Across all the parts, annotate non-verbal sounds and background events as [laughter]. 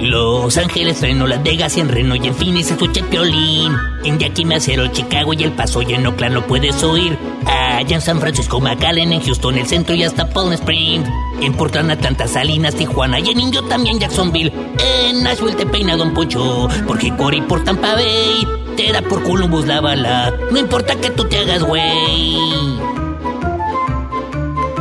Los Ángeles, Reno, Las Vegas y en Reno y en Phoenix escucha el piolín. En Yakima, Cero, Chicago y El Paso y en Oakland lo puedes oír. Allá en San Francisco, McAllen, en Houston, el centro y hasta Palm Springs. En Portland, Atlanta, Salinas, Tijuana y en Indio también Jacksonville. En Nashville te peina Don Poncho, porque Cory por Tampa Bay te da por Columbus la bala. No importa que tú te hagas güey.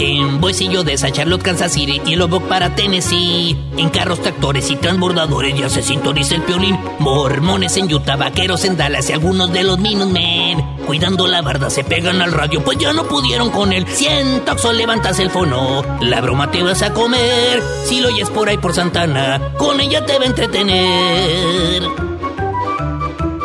En Boise y Odessa, Charlotte, Kansas City y Lubbock para Tennessee. En carros, tractores y transbordadores ya se sintoniza el piolín. Mormones en Utah, vaqueros en Dallas y algunos de los Minutemen. Cuidando la barda se pegan al radio, pues ya no pudieron con él. Siento que levantas el fono, la broma te vas a comer. Si lo oyes por ahí por Santana, con ella te va a entretener.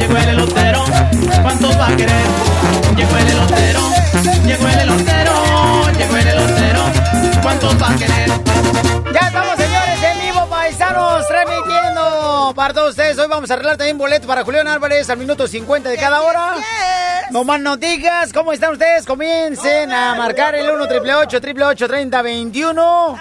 llegó el elotero. ¿Cuántos va a querer? Llegó el elotero, llegó el elotero, llegó el elotero. ¿Cuántos va a querer? Ya estamos, señores, en vivo, paisanos, para todos ustedes. Hoy vamos a arreglar también boletos para Julián Álvarez al minuto 50 de cada hora. No más noticias. ¿Cómo están ustedes? Comiencen a marcar el 1 triple 8 30 21.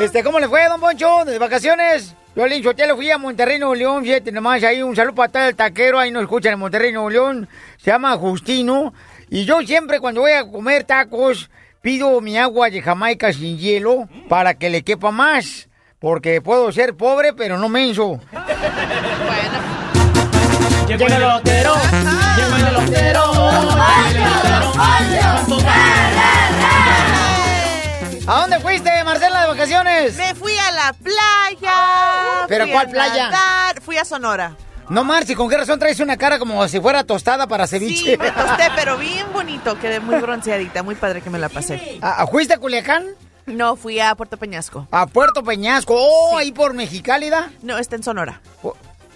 Este, ¿cómo le fue, don Poncho? ¿De vacaciones? Yo le yo lo fui a Monterrey, Nuevo León, fíjate nomás, ahí un saludo para el taquero, ahí nos escuchan en Monterrey, Nuevo León, se llama Justino, y yo siempre cuando voy a comer tacos, pido mi agua de Jamaica sin hielo para que le quepa más, porque puedo ser pobre, pero no menso. [laughs] Llegó el elotero, llegó el elotero, ¿A dónde fuiste, Marcela, de vacaciones? Me fui a la playa. ¿Pero cuál playa? nadar, Fui a Sonora. No, Marci, ¿con qué razón traes una cara como si fuera tostada para ceviche? Sí, me tosté, [laughs] pero bien bonito. Quedé muy bronceadita, muy padre que me la pasé. ¿A- a- ¿Fuiste a Culiacán? No, fui a Puerto Peñasco. A Puerto Peñasco. Oh, ahí por Mexicálida. No, está en Sonora.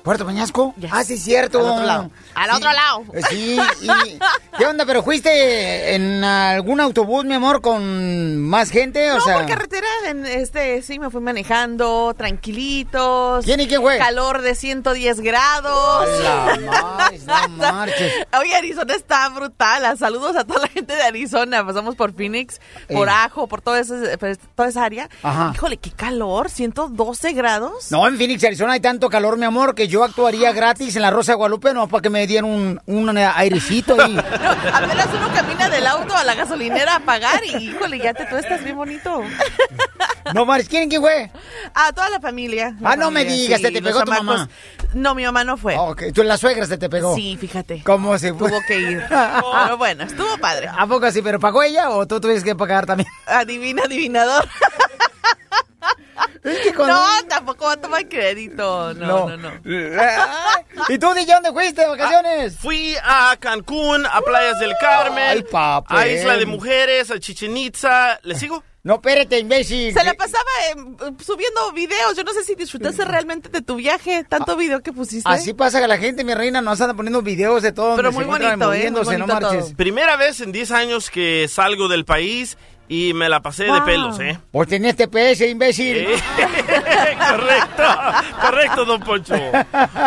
¿Puerto Peñasco? Ah, sí, cierto. Al otro lado. Al Sí. otro lado. Eh, Sí, y, [laughs] ¿qué onda? ¿Pero fuiste en algún autobús, mi amor, con más gente? O no, sea, por carretera, en este, sí, me fui manejando, tranquilitos. ¿Quién y quién fue? Calor de 110 grados. La [laughs] más, no marches. Oye, Arizona está brutal. Saludos a toda la gente de Arizona. Pasamos por Phoenix, por Eh. Ajo, por todo ese- toda esa área. Ajá. Híjole, qué calor, 112 grados. No, en Phoenix, Arizona hay tanto calor, mi amor, que yo actuaría gratis en la Rosa de Guadalupe, no para que me dieran un, un airecito ahí. [laughs] No, apenas uno camina del auto a la gasolinera a pagar y, híjole, ya te tú estás bien bonito. No, Maris, ¿quién, quién fue? A toda la familia. la Ah, no me digas, sí, ¿te, te pegó tu chamacos. mamá? No, mi mamá no fue. Ok, tú la suegra se te pegó. Sí, fíjate. ¿Cómo se fue? Tuvo que ir. Pero bueno, estuvo padre. [laughs] ¿A poco así? ¿Pero pagó ella o tú tuviste que pagar también? Adivina, adivinador. [laughs] [laughs] No, tampoco va a tomar crédito. No, no, no. [laughs] ¿Y tú, DJ, dónde fuiste de vacaciones? Fui a Cancún, a Playas del Carmen, Ay, papel. a Isla de Mujeres, a Chichen Itza. ¿Le sigo? No, espérate, imbécil. Se la pasaba eh, subiendo videos. Yo no sé si disfrutaste realmente de tu viaje. Tanto video que pusiste. Así pasa que la gente, mi reina, nos anda poniendo videos de todo. Pero muy bonito, ¿eh? Muy no todo. Primera vez en 10 años que salgo del país y me la pasé de pelos, ¿eh? Pues tenías TPS, imbécil. Eh, [laughs] correcto, correcto, don Poncho.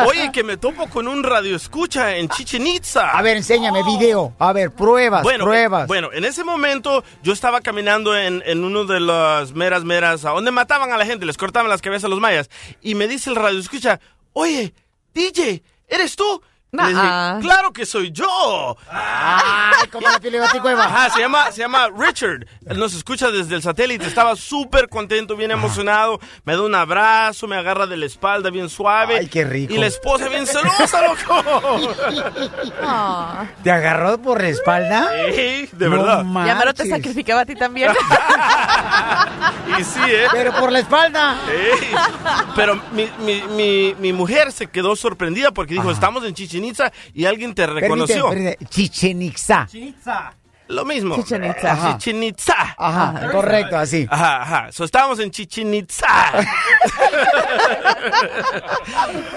Oye, que me topo con un radio escucha en Chichen Itza. A ver, enséñame video. A ver, pruebas, Bueno, pruebas. eh, bueno, en ese momento yo estaba caminando en, en uno de las meras, meras, a donde mataban a la gente, les cortaban las cabezas a los mayas. Y me dice el radio escucha, oye, DJ, ¿eres tú? Le dije, Nah. claro que soy yo. Ay, como la. Ajá, se llama, se llama Richard. Él nos escucha desde el satélite. Estaba súper contento, bien emocionado. Me da un abrazo, me agarra de la espalda bien suave. Ay, qué rico. Y la esposa bien celosa, loco. Ah. ¿Te agarró por la espalda? Ey, de No verdad. Y Amaro te manches. sacrificaba a ti también. [laughs] Y sí, ¿eh? Pero por la espalda. Ey. Pero mi, mi, mi, mi mujer se quedó sorprendida porque dijo, estamos en Chichen Itza y alguien te reconoció. Chichen Itza. Lo mismo. Chichen Itza. Ajá. Chichen Itza. Ajá, correcto, así. Ajá, ajá. So, estábamos en Chichen Itza. [laughs]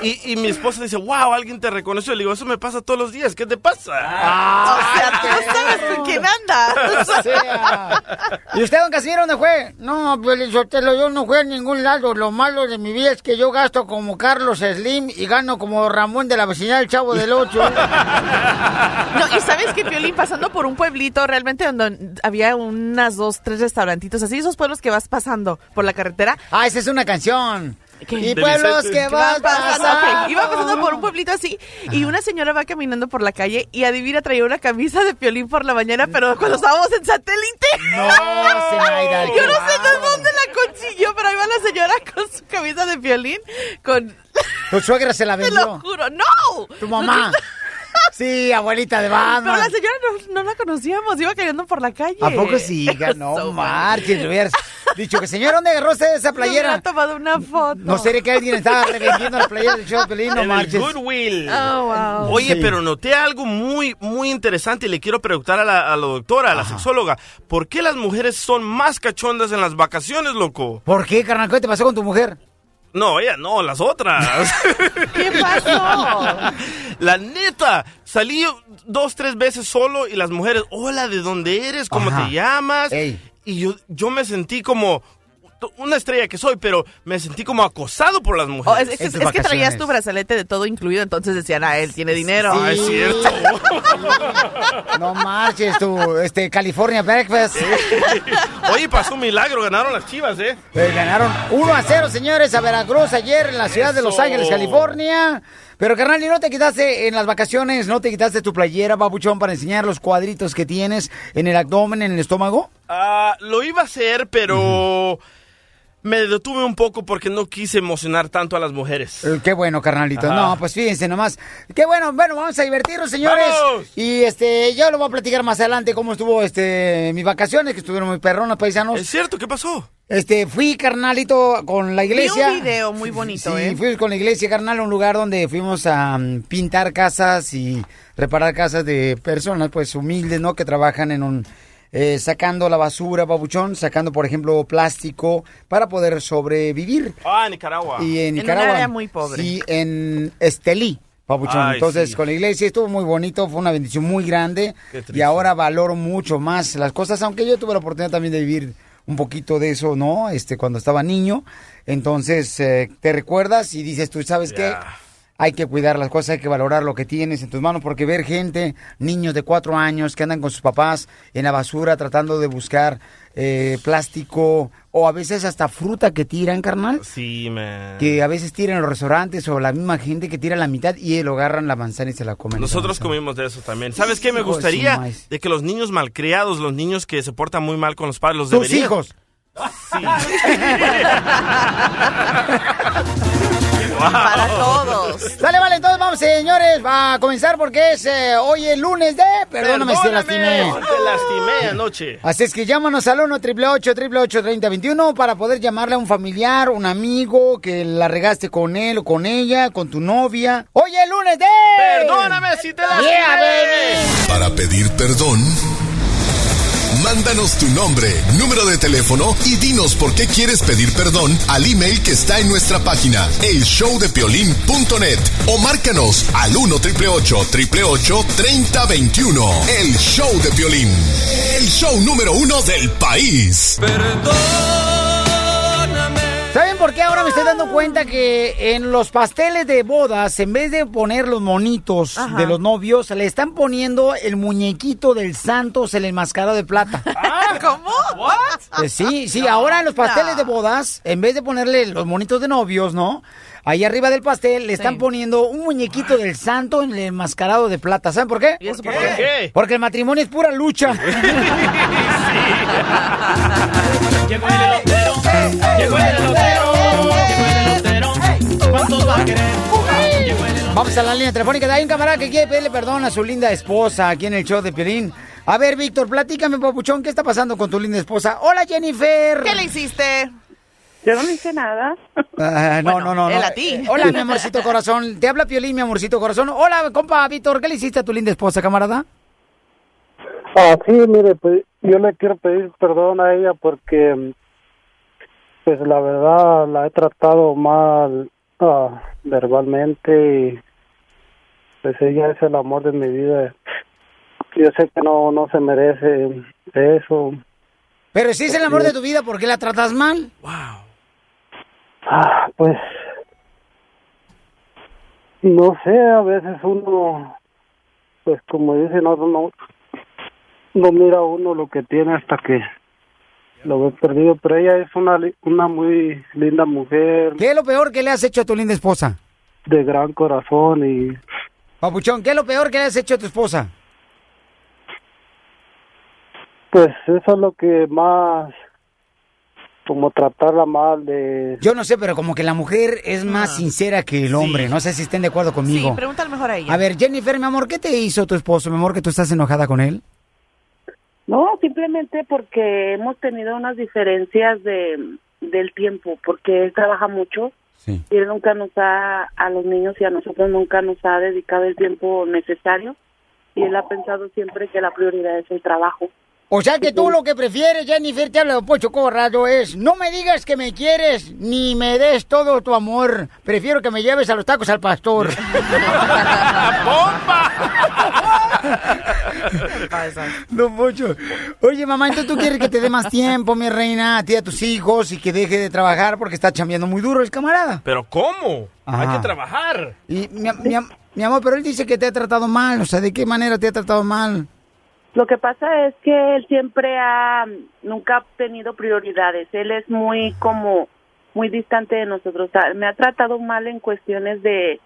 y, y mi esposa dice, wow, alguien te reconoció. Le digo, eso me pasa todos los días. ¿Qué te pasa? Ah. o sea, tú no sabes con quién andas. [laughs] O sea. ¿Y usted, don Casimiro, dónde fue? No, Pelizotelo, yo no fui a ningún lado. Lo malo de mi vida es que yo gasto como Carlos Slim y gano como Ramón de la vecindad del Chavo del Ocho. [laughs] No, y sabes que Piolín pasando por un pueblito realmente donde había unas dos, tres restaurantitos así, esos pueblos que vas pasando por la carretera. Ah, esa es una canción. ¿Qué? Y De pueblos Vicente. que vas pasando, pasando. ok, Iba pasando por un pueblito así y una señora va caminando por la calle y adivina traía una camisa de Piolín por la mañana, pero cuando estábamos en satélite. No, Zenaida, Yo no sé de dónde la consiguió, pero ahí va la señora con su camisa de Piolín con... Tu suegra se la [laughs] Te lo vendió. juro, ¡no! Tu mamá. Sí, abuelita de Batman. Pero la señora no, no la conocíamos, iba caminando por la calle. ¿A poco sí? [laughs] No So marches, le hubieras dicho que señor, ¿dónde agarró usted esa [laughs] playera? tomado una foto. No sería que alguien estaba revendiendo la playera del show de Pelín, no marches. Goodwill. Oh, wow. Oye, Sí. pero noté algo muy, muy interesante y le quiero preguntar a la, a la doctora, a la sexóloga, ¿por qué las mujeres son más cachondas en las vacaciones, loco? ¿Por qué, carnal? ¿Qué te pasó con tu mujer? No, ella no, las otras. [laughs] ¿Qué pasó? la neta, salí dos, tres veces solo y las mujeres, hola, ¿de dónde eres? ¿Cómo Ajá. te llamas? Ey. Y yo, yo me sentí como una estrella que soy, pero me sentí como acosado por las Oh, mujeres. es, que traías tu brazalete de todo incluido, entonces decían, ah, él tiene dinero. Ah, es cierto. No marches, tu este, California Breakfast. Oye, pasó un milagro, ganaron las chivas, ¿eh? Eh, ganaron 1 a 0, señores, a Veracruz ayer en la ciudad de Los. Ángeles, California. Pero, carnal, ¿y no te quitaste en las vacaciones, no te quitaste tu playera, babuchón, para enseñar los cuadritos que tienes en el abdomen, en el estómago? Ah, lo iba a hacer, pero me detuve un poco porque no quise emocionar tanto a las mujeres. Eh, qué bueno, carnalito. Ajá. No, pues fíjense nomás. Qué bueno, bueno, vamos a divertirnos, señores. ¡Vamos! Y este, yo lo voy a platicar más adelante cómo estuvo este mis vacaciones, que estuvieron muy perronas, paisanos. ¿Es cierto? ¿Qué pasó? Este, fui, carnalito, con la iglesia. Vi un video muy bonito, sí, ¿eh? fui con la iglesia, carnal, a un lugar donde fuimos a mm, pintar casas y reparar casas de personas, pues, humildes, ¿no? Que trabajan en un... eh, sacando la basura, babuchón, sacando, por ejemplo, plástico para poder sobrevivir. Ah, Nicaragua. Y en En un Nicaragua. área muy pobre. Sí, en Estelí. Papuchón. Ay, Entonces, sí. con la iglesia estuvo muy bonito, fue una bendición muy grande. Y ahora valoro mucho más las cosas, aunque yo tuve la oportunidad también de vivir un poquito de eso, ¿no? Este, cuando estaba niño. Entonces, eh, te recuerdas y dices, tú sabes qué. Hay que cuidar las cosas, hay que valorar lo que tienes en tus manos, porque ver gente, niños de cuatro años que andan con sus papás en la basura tratando de buscar eh, plástico o a veces hasta fruta que tiran, carnal Sí, man. que a veces tiran en los restaurantes o la misma gente que tira la mitad y lo agarran la manzana y se la comen. Nosotros comimos de eso también. ¿Sabes qué? Me gustaría de que los niños malcriados, los niños que se portan muy mal con los padres, los Tus deberían... hijos. Sí. [laughs] [laughs] Para todos. Sale, vale, entonces vamos, señores, a comenzar porque es eh, hoy el lunes de... Perdóname, si te lastimé. Te lastimé anoche. Así es que llámanos al 1 888 3021 para poder llamarle a un familiar, un amigo que la regaste con él o con ella, con tu novia. Hoy el lunes de... Perdóname si te lastimé. Yeah. Para pedir perdón, Mándanos tu nombre, número de teléfono y dinos por qué quieres pedir perdón al email que está en nuestra página, elshowdepiolín.net o márcanos al 1 888 3021 El Show de Piolín, el show número uno del país. ¿Saben por qué ahora me estoy dando cuenta que en los pasteles de bodas, en vez de poner los monitos de los novios, le están poniendo el muñequito del Santos, el enmascarado de plata? [laughs] ¿Cómo? Eh, sí, sí, ahora en los pasteles de bodas, en vez de ponerle los monitos de novios, ¿no? Ahí arriba del pastel le están poniendo un muñequito del santo en el enmascarado de plata. ¿Saben por qué? ¿Y eso por ¿Por qué? Porque el matrimonio es pura lucha. [laughs] Llegó el elotero, llegó el elotero. ¿Cuántos va a querer? Vamos a la línea telefónica. Hay un camarada que quiere pedirle perdón a su linda esposa aquí en el show de Piolín. A ver, Víctor, platícame, papuchón, ¿qué está pasando con tu linda esposa? Hola, Jennifer. ¿Qué le hiciste? Yo no le hice nada. Ah, no, no, no, no. él a ti. Hola, mi amorcito corazón. Te habla Piolín, mi amorcito corazón. Hola, compa, Víctor, ¿qué le hiciste a tu linda esposa, camarada? Ah, sí, mire, pues yo le quiero pedir perdón a ella porque, pues la verdad, la he tratado mal ah, verbalmente y pues ella es el amor de mi vida. Yo sé que no, no se merece eso. Pero si es el amor de tu vida, ¿por qué la tratas mal? Ah, pues, no sé, a veces uno, pues como dice, no, no, no mira uno lo que tiene hasta que lo ve perdido, pero ella es una, una muy linda mujer ¿Qué es lo peor que le has hecho a tu linda esposa? de gran corazón y Papuchón, ¿qué es lo peor que le has hecho a tu esposa? pues eso es lo que más, como tratarla mal de... Yo no sé, pero como que la mujer es más sincera que el hombre. No sé si estén de acuerdo Sí, conmigo. pregúntale mejor a ella. A ver, Jennifer, mi amor, ¿qué te hizo tu esposo, mi amor, que tú estás enojada con él? No, simplemente porque hemos tenido unas diferencias de del tiempo, porque él trabaja mucho Sí. y él nunca nos ha, a los niños y a nosotros nunca nos ha dedicado el tiempo necesario y él ha pensado siempre que la prioridad es el trabajo. O sea que tú lo que prefieres, Jennifer, te habla de Pocho Corrado, es no me digas que me quieres ni me des todo tu amor. Prefiero que me lleves a los tacos al pastor. [laughs] [laughs] no, Pocho. Oye, mamá, entonces tú quieres que te dé más tiempo, mi reina, a ti a tus hijos y que deje de trabajar porque está chambeando muy duro el camarada. ¿Pero cómo? Hay que trabajar. Y mi, mi amor, pero él dice que te ha tratado mal. O sea, ¿de qué manera te ha tratado mal? Lo que pasa es que él siempre ha, nunca ha tenido prioridades. Él es muy como, muy distante de nosotros. Me ha tratado mal en cuestiones de,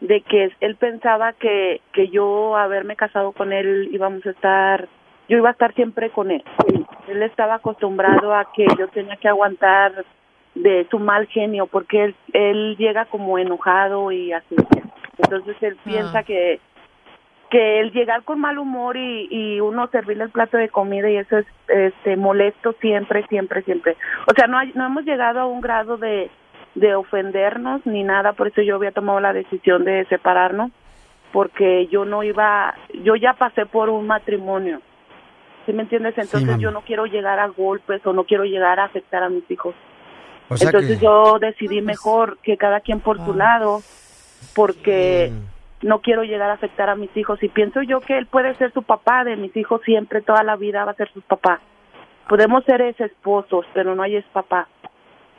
de que él pensaba que, que yo haberme casado con él íbamos a estar, yo iba a estar siempre con él. Él estaba acostumbrado a que yo tenía que aguantar de su mal genio porque él, él llega como enojado y así. Entonces él piensa que que el llegar con mal humor y, y uno servirle el plato de comida y eso es este molesto siempre siempre siempre. O sea no hay- no hemos llegado a un grado de de ofendernos ni nada por eso yo había tomado la decisión de separarnos porque yo no iba yo ya pasé por un matrimonio ¿sí me entiendes? Entonces yo no quiero llegar a golpes o no quiero llegar a afectar a mis hijos. O sea entonces que- yo decidí mejor que cada quien por su lado, porque no quiero llegar a afectar a mis hijos y pienso yo que él puede ser su papá de mis hijos siempre, toda la vida va a ser su papá. Podemos ser ex esposos, pero no hay es papá.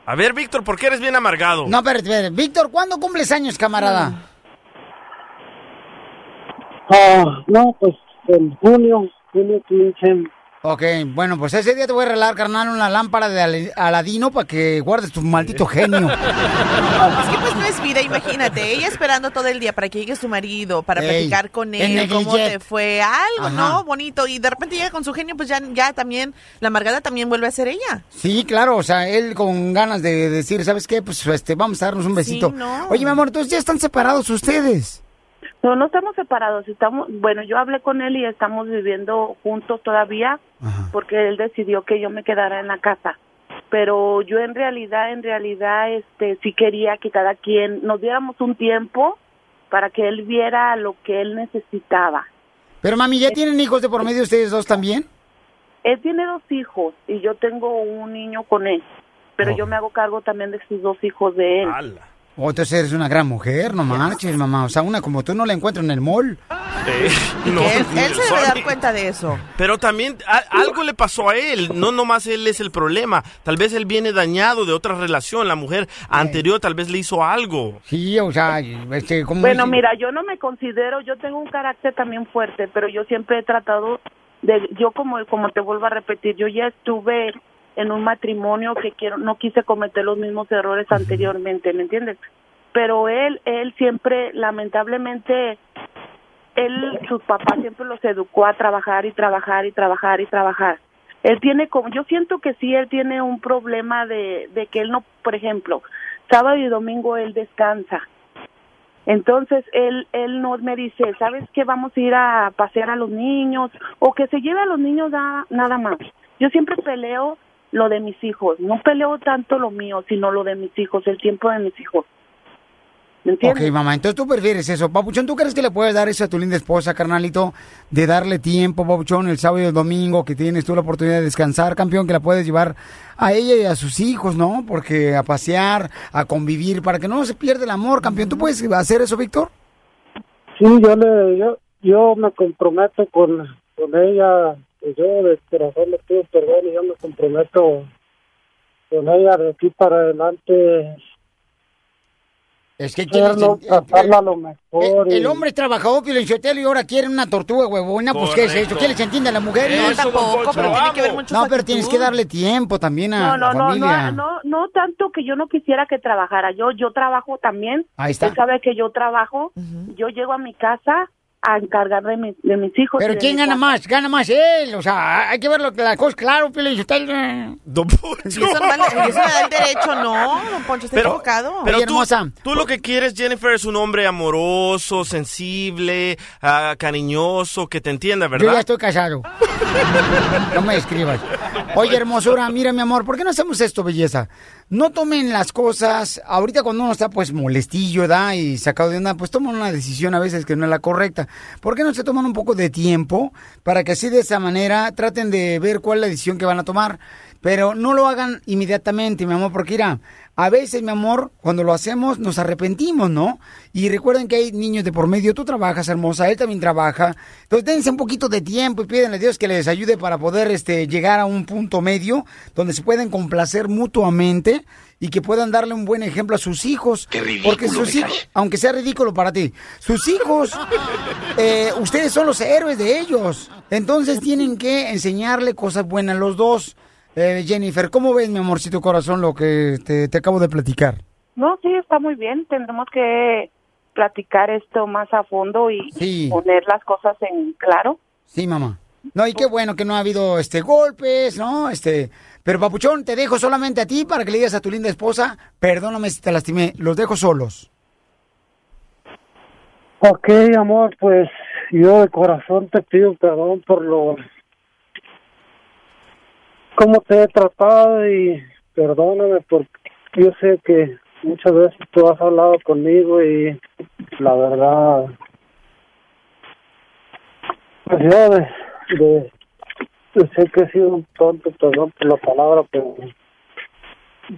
A ver, Víctor, ¿por qué eres bien amargado? No, espérate. Víctor, ¿cuándo cumples años, camarada? Ah, no, pues en junio, junio 15. Ok, bueno, pues ese día te voy a regalar, carnal, una lámpara de Aladino para que guardes tu maldito genio. Es que pues no es vida, imagínate, ella esperando todo el día para que llegue su marido, para Ey, platicar con él, cómo te fue, algo, Ajá. ¿no? Bonito, y de repente llega con su genio, pues ya, ya también, la amargada también vuelve a ser ella. Sí, claro, o sea, él con ganas de decir, ¿sabes qué? Pues este, vamos a darnos un besito. no. Oye, mi amor, entonces ya están separados ustedes. No, no estamos separados, estamos, bueno, yo hablé con él y estamos viviendo juntos todavía porque él decidió que yo me quedara en la casa. Pero yo en realidad, en realidad, este, sí quería que cada quien nos diéramos un tiempo para que él viera lo que él necesitaba. Pero mami, ¿ya tienen hijos de por medio ustedes dos también? él tiene dos hijos y yo tengo un niño con él, pero Oh. yo me hago cargo también de sus dos hijos de él. Oh, entonces eres una gran mujer, no marches, mamá. O sea, una como tú no la encuentro en el mall. [laughs] No, él, se debe dar cuenta de eso. Pero también a- algo le pasó a él, no nomás él es el problema. Tal vez él viene dañado de otra relación, la mujer anterior tal vez le hizo algo. Sí, o sea, este, como... Bueno, mira, yo no me considero, yo tengo un carácter también fuerte, pero yo siempre he tratado de, yo como, como te vuelvo a repetir, yo ya estuve en un matrimonio que quiero, no quise cometer los mismos errores anteriormente, ¿me entiendes? Pero él, él siempre, lamentablemente, él, sus papás siempre los educó a trabajar y trabajar y trabajar y trabajar. Él tiene como, yo siento que sí, él tiene un problema de, de que él no, por ejemplo, sábado y domingo él descansa. Entonces él él no me dice, ¿sabes qué? Vamos a ir a pasear a los niños o que se lleve a los niños da- nada más. Yo siempre peleo lo de mis hijos, no peleo tanto lo mío, sino lo de mis hijos, el tiempo de mis hijos. ¿Me entiendes? Ok, mamá, entonces tú prefieres eso. Papuchón, ¿tú crees que le puedes dar eso a tu linda esposa, carnalito? De darle tiempo, Papuchón, el sábado y el domingo, que tienes tú la oportunidad de descansar, campeón, que la puedes llevar a ella y a sus hijos, ¿no? Porque a pasear, a convivir, para que no se pierda el amor, campeón. ¿Tú puedes hacer eso, Víctor? Sí, yo le, yo, yo me comprometo con, con ella, que yo de corazón le pido perdón y yo me comprometo con ella de aquí para adelante. Es que Hacerlo, tratarla lo mejor. El, y- el hombre trabajador, Piolinsotelo, y ahora quiere una tortuga huevona, pues ¿qué es eso? ¿Qué les entiende a la mujer? Eso, No, tampoco, pero tiene que ver mucho No, pero tienes que darle tiempo también a No, no, la no, familia. no, no, no tanto que yo no quisiera que trabajara. Yo, yo trabajo también. Ahí está. Él sabe que yo trabajo. Yo llego a mi casa a encargar de, mi- de mis hijos. Pero ¿quién gana más? Gana más él. O sea, hay que ver lo que la cosa claro, Piolinsotelo. Y eso, no vale- y eso el derecho, no, don Poncho, está Pero, equivocado. pero tú, tú lo que quieres, Jennifer, es un hombre amoroso, sensible, ah, cariñoso, que te entienda, Yo ya ¿verdad? estoy casado. No me escribas. Oye, hermosura, mira, mi amor, ¿por qué no hacemos esto, belleza? No tomen las cosas, ahorita cuando uno está pues molestillo, ¿da? Y sacado de onda, pues toman una decisión a veces que no es la correcta. ¿Por qué no se toman un poco de tiempo para que así de esa manera traten de ver cuál es la decisión que van a tomar? Pero no lo hagan inmediatamente, mi amor, porque mira, a veces, mi amor, cuando lo hacemos nos arrepentimos, ¿no? Y recuerden que hay niños de por medio, tú trabajas, hermosa, él también trabaja. Entonces dense un poquito de tiempo y pídenle a Dios que les ayude para poder este, llegar a un punto medio donde se pueden complacer mutuamente y que puedan darle un buen ejemplo a sus hijos. porque sus hijos, aunque sea ridículo para ti, sus hijos, [laughs] eh, ustedes son los héroes de ellos. Entonces tienen que enseñarle cosas buenas los dos. Eh, Jennifer, ¿cómo ves, mi amorcito corazón, lo que te, te acabo de platicar? No, sí, está muy bien. Tendremos que platicar esto más a fondo y Sí. poner las cosas en claro. Sí, mamá. No, y qué bueno que no ha habido este golpes, ¿no? Este, pero papuchón, te dejo solamente a ti para que le digas a tu linda esposa, perdóname si te lastimé, los dejo solos. Ok, amor, pues yo de corazón te pido perdón por lo... cómo te he tratado y perdóname porque yo sé que muchas veces tú has hablado conmigo y la verdad... Pues yo de, sé que he sido un tonto, perdón por la palabra, pero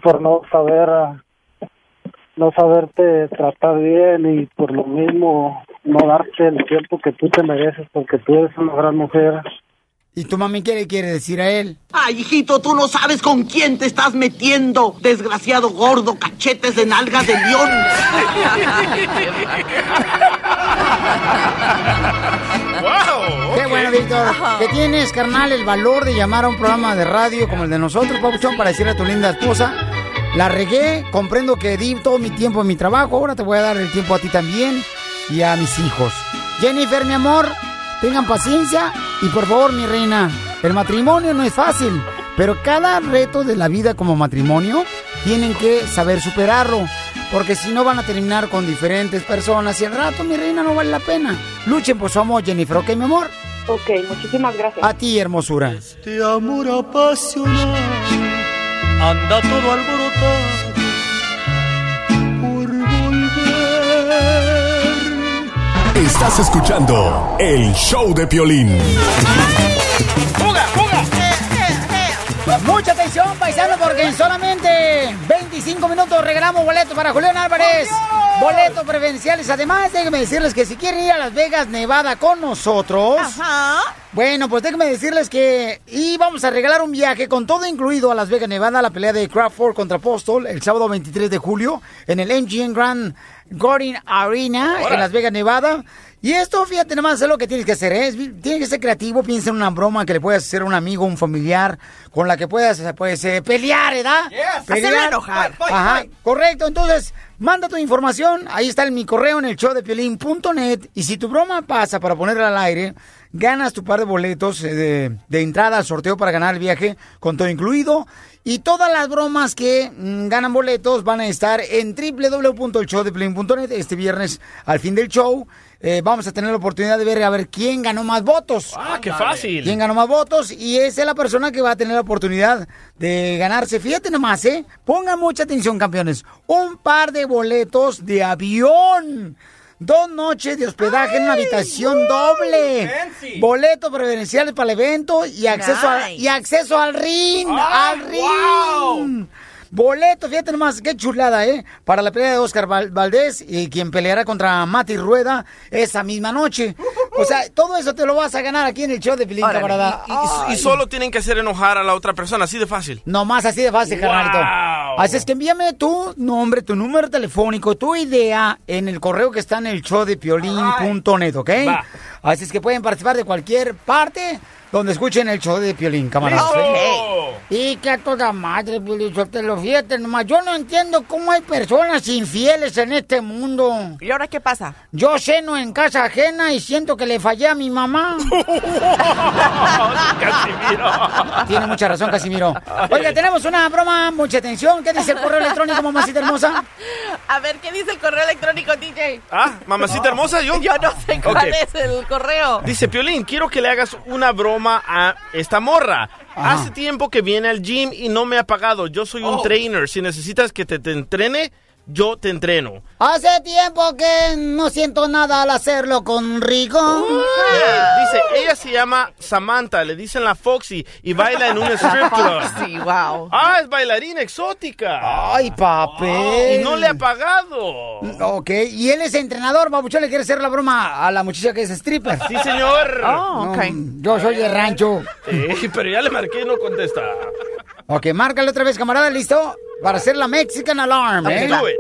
por no saber... no saberte tratar bien y por lo mismo no darte el tiempo que tú te mereces porque tú eres una gran mujer. ¿Y tu mami qué le quiere decir a él? Ay, hijito, tú no sabes con quién te estás metiendo. Desgraciado gordo, cachetes de nalga de león. Qué bueno, Víctor. Que tienes, carnal, el valor de llamar a un programa de radio como el de nosotros, Papuchón, para decirle a tu linda esposa. La regué, comprendo que di todo mi tiempo en mi trabajo, ahora te voy a dar el tiempo a ti también y a mis hijos. Jennifer, mi amor, tengan paciencia y por favor, mi reina, el matrimonio no es fácil, pero cada reto de la vida como matrimonio tienen que saber superarlo, porque si no van a terminar con diferentes personas y el rato, mi reina, no vale la pena. Luchen por su amor, Jennifer, ¿ok, mi amor? Ok, muchísimas gracias. A ti, hermosura. Este amor apasionado anda todo alborotado Estás escuchando el show de Piolín. ¡Fuga, fuga! Mucha atención, paisano, porque en solamente 25 minutos regalamos boletos para Julián Álvarez. Boletos preferenciales. Además, déjenme decirles que si quieren ir a Las Vegas, Nevada con nosotros. Bueno, pues déjenme decirles que íbamos a regalar un viaje con todo incluido a Las Vegas, Nevada, la pelea de Crawford contra Postal el sábado 23 de julio en el MGM Grand Garden Arena en Las Vegas, Nevada. Y esto, fíjate nomás, es lo que tienes que hacer, ¿eh? Es- Tienes que ser creativo, piensa en una broma que le puedas hacer a un amigo, un familiar, con la que puedas, pues, eh, pelear, ¿verdad? Hacerlo enojar. Ajá, correcto. Entonces, manda tu información, ahí está en mi correo en el show de piolín.net. Y si tu broma pasa para ponerla al aire, ganas tu par de boletos eh, de, de entrada al sorteo para ganar el viaje con todo incluido. Y todas las bromas que mm, ganan boletos van a estar en www.elshowdepiolín.net este viernes al fin del show. Eh, vamos a tener la oportunidad de ver a ver quién ganó más votos. Ah, qué fácil. ¿Quién ganó más votos? Y esa es la persona que va a tener la oportunidad de ganarse. Fíjate nomás, ¿eh? Pongan mucha atención, campeones. Un par de boletos de avión. Dos noches de hospedaje en una habitación doble. Boletos preferenciales para el evento y acceso, a- y acceso al ring. Ah, al ring. Boletos, fíjate nomás, qué chulada, ¿eh? Para la pelea de Oscar Val- Valdés y quien peleará contra Mati Rueda esa misma noche. O sea, todo eso te lo vas a ganar aquí en el show de Pilín, Órale. camarada. Y, y- y solo tienen que hacer enojar a la otra persona, así de fácil. No más así de fácil, Wow. carnalito. Así es que envíame tu nombre, tu número telefónico, tu idea en el correo que está en el show de piolín.net, ¿ok? Va. Así es que pueden participar de cualquier parte donde escuchen el show de Piolín, camarada. ¡Listo! Y que a toda madre, Piolín, te lo fíjate nomás. Yo no entiendo cómo hay personas infieles en este mundo. ¿Y ahora qué pasa? Yo ceno en casa ajena y siento que le fallé a mi mamá. [laughs] Casimiro. Tiene mucha razón, Casimiro. Oiga, tenemos una broma, mucha atención. ¿Qué dice el correo electrónico, mamacita hermosa? A ver, ¿qué dice el correo electrónico, DJ? Ah, mamacita hermosa, yo. Yo no sé cuál es el correo. Dice, Piolín, quiero que le hagas una broma a esta morra. Hace tiempo que viene al gym y no me ha pagado. Yo soy un trainer. Si necesitas que te, te entrene, yo te entreno. Hace tiempo que no siento nada al hacerlo con Rico. Dice, ella se llama Samantha, le dicen la Foxy y baila en un strip club. Sí, wow. Ah, es bailarina exótica. Ay, papel. Y no le ha pagado. Ok, y él es entrenador, babuchón, le quiere hacer la broma a la muchacha que es stripper. Sí, señor. Oh, ok. No, yo soy de rancho. Eh, pero ya le marqué y no contesta. Ok, márcale otra vez, camarada, ¿listo? Para hacer la Mexican Alarm, ¿eh? Do it.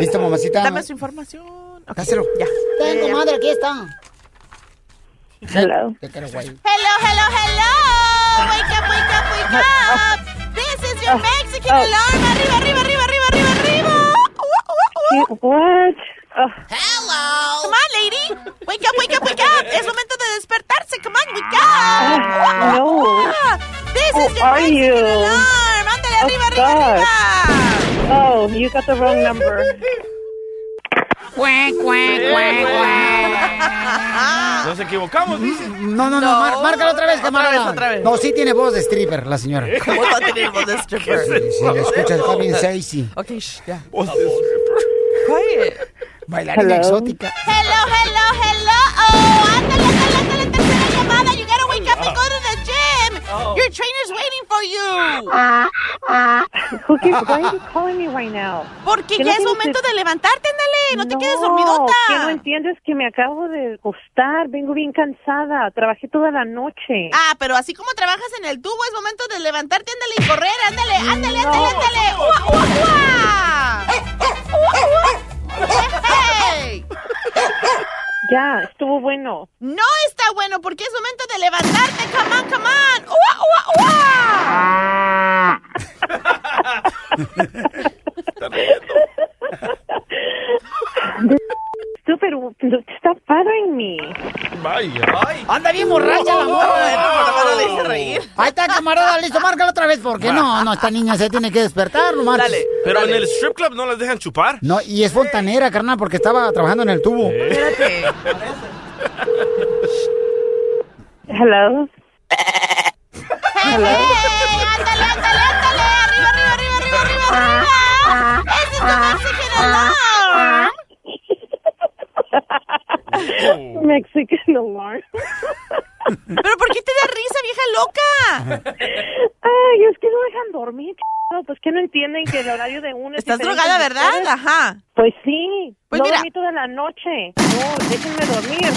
¿Listo, mamacita? Dame su información. Ok, Dáselo. Ya. Tengo, ya. madre, aquí está. Hello. Hello, hello, hello. Wake up, wake up, wake up. This is your Mexican oh. alarm. Arriba, arriba, arriba, arriba, arriba, arriba. What? Oh, Hello. Come on, lady. Wake up, wake up, wake up. Es momento de despertarse. Come on, wake up. no. Ah, This Who is your are Mexican you? alarm. Oh, arriba, arriba, God. arriba. Oh, you got the wrong number. Cuac, cuac, cuac, cuac. Nos equivocamos, dice. No, no, no, No. mar- márcala otra vez, Otra camarada. vez, otra vez. No, sí tiene voz de stripper, la señora. ¿Cómo va a tener voz de stripper? Sí, sí, la escucha, está bien sexy. Ok, shh, ya. Voz de stripper. Quiet. Bailarina Hello. exótica. Hello, hello, hello. Oh, ándale, ándale, Your trainer's waiting for you. Who keeps, why are you calling me right now? Porque ¿Qué ya no es momento que- de levantarte, ándale. No te quedes No, dormidota. ¿qué no entiendes que me acabo de acostar? Vengo bien cansada. Trabajé toda la noche. Ah, pero así como trabajas en el tubo, es momento de levantarte, ándale y correr, ándale, ándale, ándale, ándale. ¡Ua, ua, ua! ¡Ua, [laughs] ua! ¡Hey! Ya, estuvo bueno. No está bueno porque es momento de levantarte. Come on, come on. ¡Ua, ua, ua! [laughs] [laughs] Super, stop bothering me. Vaya. Anda bien borracha la Ay, morra. no, no, no le hice reír. Ahí está, camarada, listo, márcala otra vez, porque no, no, esta niña se tiene que despertar, no marches. Dale. Pero dale. en el strip club no las dejan chupar. No, y es fontanera, carnal, porque estaba trabajando en el tubo. Espérate. Hello. ¡Hey, hey! ¡Ándale, ándale, ándale! ¡Arriba, arriba, arriba, arriba, arriba, arriba! ¡Ese es tu Mexican alarm! Mexican alarm. ¿Pero por qué te da risa, vieja loca? Yo es que no dejan dormir, ch***o, pues que no entienden que el horario de uno es Estás drogada, ¿verdad? ustedes? Ajá. Pues sí. Pues no mira. dormí toda la noche. No, déjenme dormir.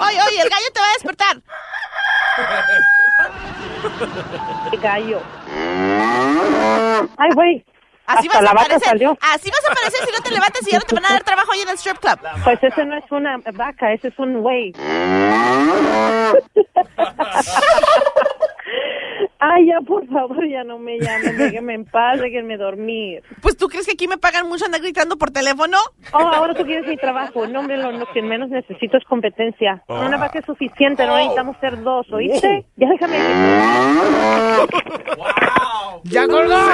Oye, oye, el gallo te va a despertar. Qué gallo. Ay, güey. Así Hasta vas la a vaca aparecer. salió. Así vas a aparecer si no te levantas y ya no te van a dar trabajo ahí en el strip club. Pues ese no es una vaca, ese es un güey. [laughs] Ay, ya, por favor, ya no me llamen, [laughs] déjenme en paz, déjenme dormir. Pues tú crees que aquí me pagan mucho andar gritando por teléfono. Oh, ahora tú quieres mi trabajo. No, hombre, lo, lo que menos necesito es competencia. Una vaca es suficiente, no necesitamos ser dos, ¿oíste? Ya déjame. ¡Ya colgó! [laughs]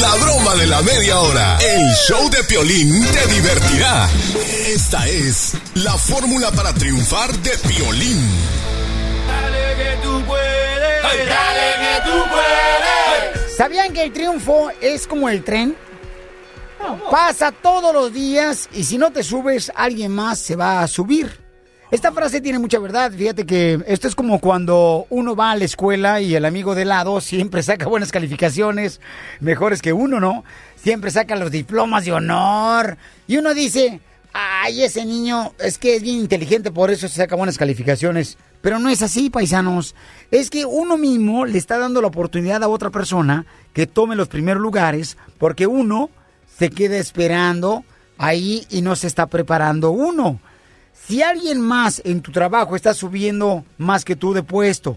La broma de la media hora. El show de Piolín te divertirá. Esta es la fórmula para triunfar de Piolín. Dale que tú puedes. Dale que tú puedes. ¿Sabían que el triunfo es como el tren? Pasa todos los días y si no te subes, alguien más se va a subir. Esta frase tiene mucha verdad. Fíjate que esto es como cuando uno va a la escuela y el amigo de lado siempre saca buenas calificaciones, mejores que uno, ¿no? Siempre saca los diplomas de honor. Y uno dice, ay, ese niño es que es bien inteligente, por eso se saca buenas calificaciones. Pero no es así, paisanos. Es que uno mismo le está dando la oportunidad a otra persona que tome los primeros lugares porque uno se queda esperando ahí y no se está preparando uno. Si alguien más en tu trabajo está subiendo más que tú de puesto,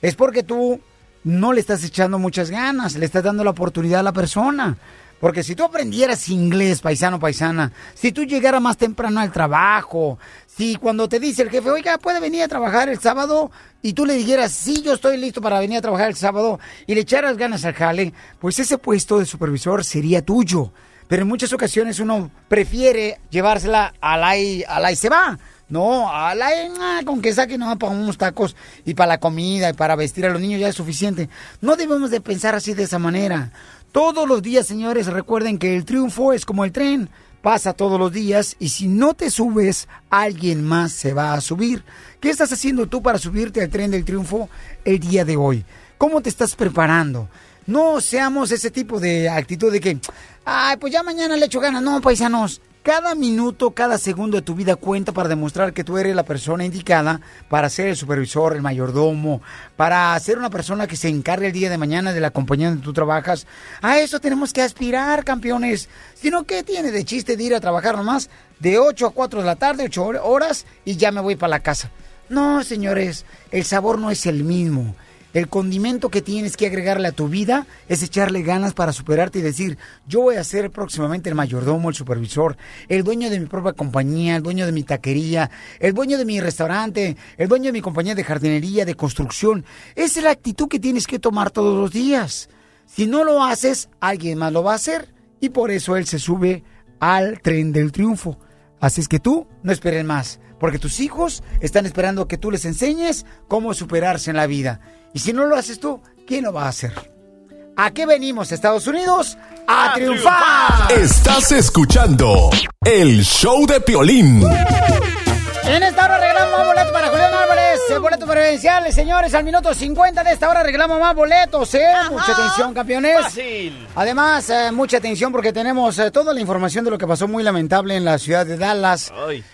es porque tú no le estás echando muchas ganas, le estás dando la oportunidad a la persona. Porque si tú aprendieras inglés, paisano, paisana, si tú llegaras más temprano al trabajo, si cuando te dice el jefe, oiga, puede venir a trabajar el sábado, y tú le dijeras, sí, yo estoy listo para venir a trabajar el sábado, y le echaras ganas al jale, pues ese puesto de supervisor sería tuyo. Pero en muchas ocasiones uno prefiere llevársela al ahí, al se va. No, a la ah, con que saque no para unos tacos y para la comida y para vestir a los niños ya es suficiente. No debemos de pensar así de esa manera. Todos los días, señores, recuerden que el triunfo es como el tren. Pasa todos los días y si no te subes, alguien más se va a subir. ¿Qué estás haciendo tú para subirte al tren del triunfo el día de hoy? ¿Cómo te estás preparando? No seamos ese tipo de actitud de que, ay, pues ya mañana le echo ganas. No, paisanos. Cada minuto, cada segundo de tu vida cuenta para demostrar que tú eres la persona indicada para ser el supervisor, el mayordomo, para ser una persona que se encargue el día de mañana de la compañía donde tú trabajas. A eso tenemos que aspirar, campeones. Si no, ¿qué tiene de chiste de ir a trabajar nomás de 8 a 4 de la tarde, 8 horas, y ya me voy para la casa? No, señores, el sabor no es el mismo. El condimento que tienes que agregarle a tu vida es echarle ganas para superarte y decir, yo voy a ser próximamente el mayordomo, el supervisor, el dueño de mi propia compañía, el dueño de mi taquería, el dueño de mi restaurante, el dueño de mi compañía de jardinería, de construcción. Esa es la actitud que tienes que tomar todos los días. Si no lo haces, alguien más lo va a hacer. Y por eso él se sube al tren del triunfo. Así es que tú no esperes más, porque tus hijos están esperando que tú les enseñes cómo superarse en la vida. Y si no lo haces tú, ¿quién lo va a hacer? ¿A qué venimos, Estados Unidos? ¡A, triunfar! Estás escuchando el show de Piolín. En esta hora regalamos boletos para Julián Álvarez. Eh, Boletos preferenciales, señores. Al minuto 50 de esta hora regalamos más boletos, ¿eh? Mucha atención, campeones. Fácil. Además, eh, mucha atención porque tenemos eh, toda la información de lo que pasó muy lamentable en la ciudad de Dallas.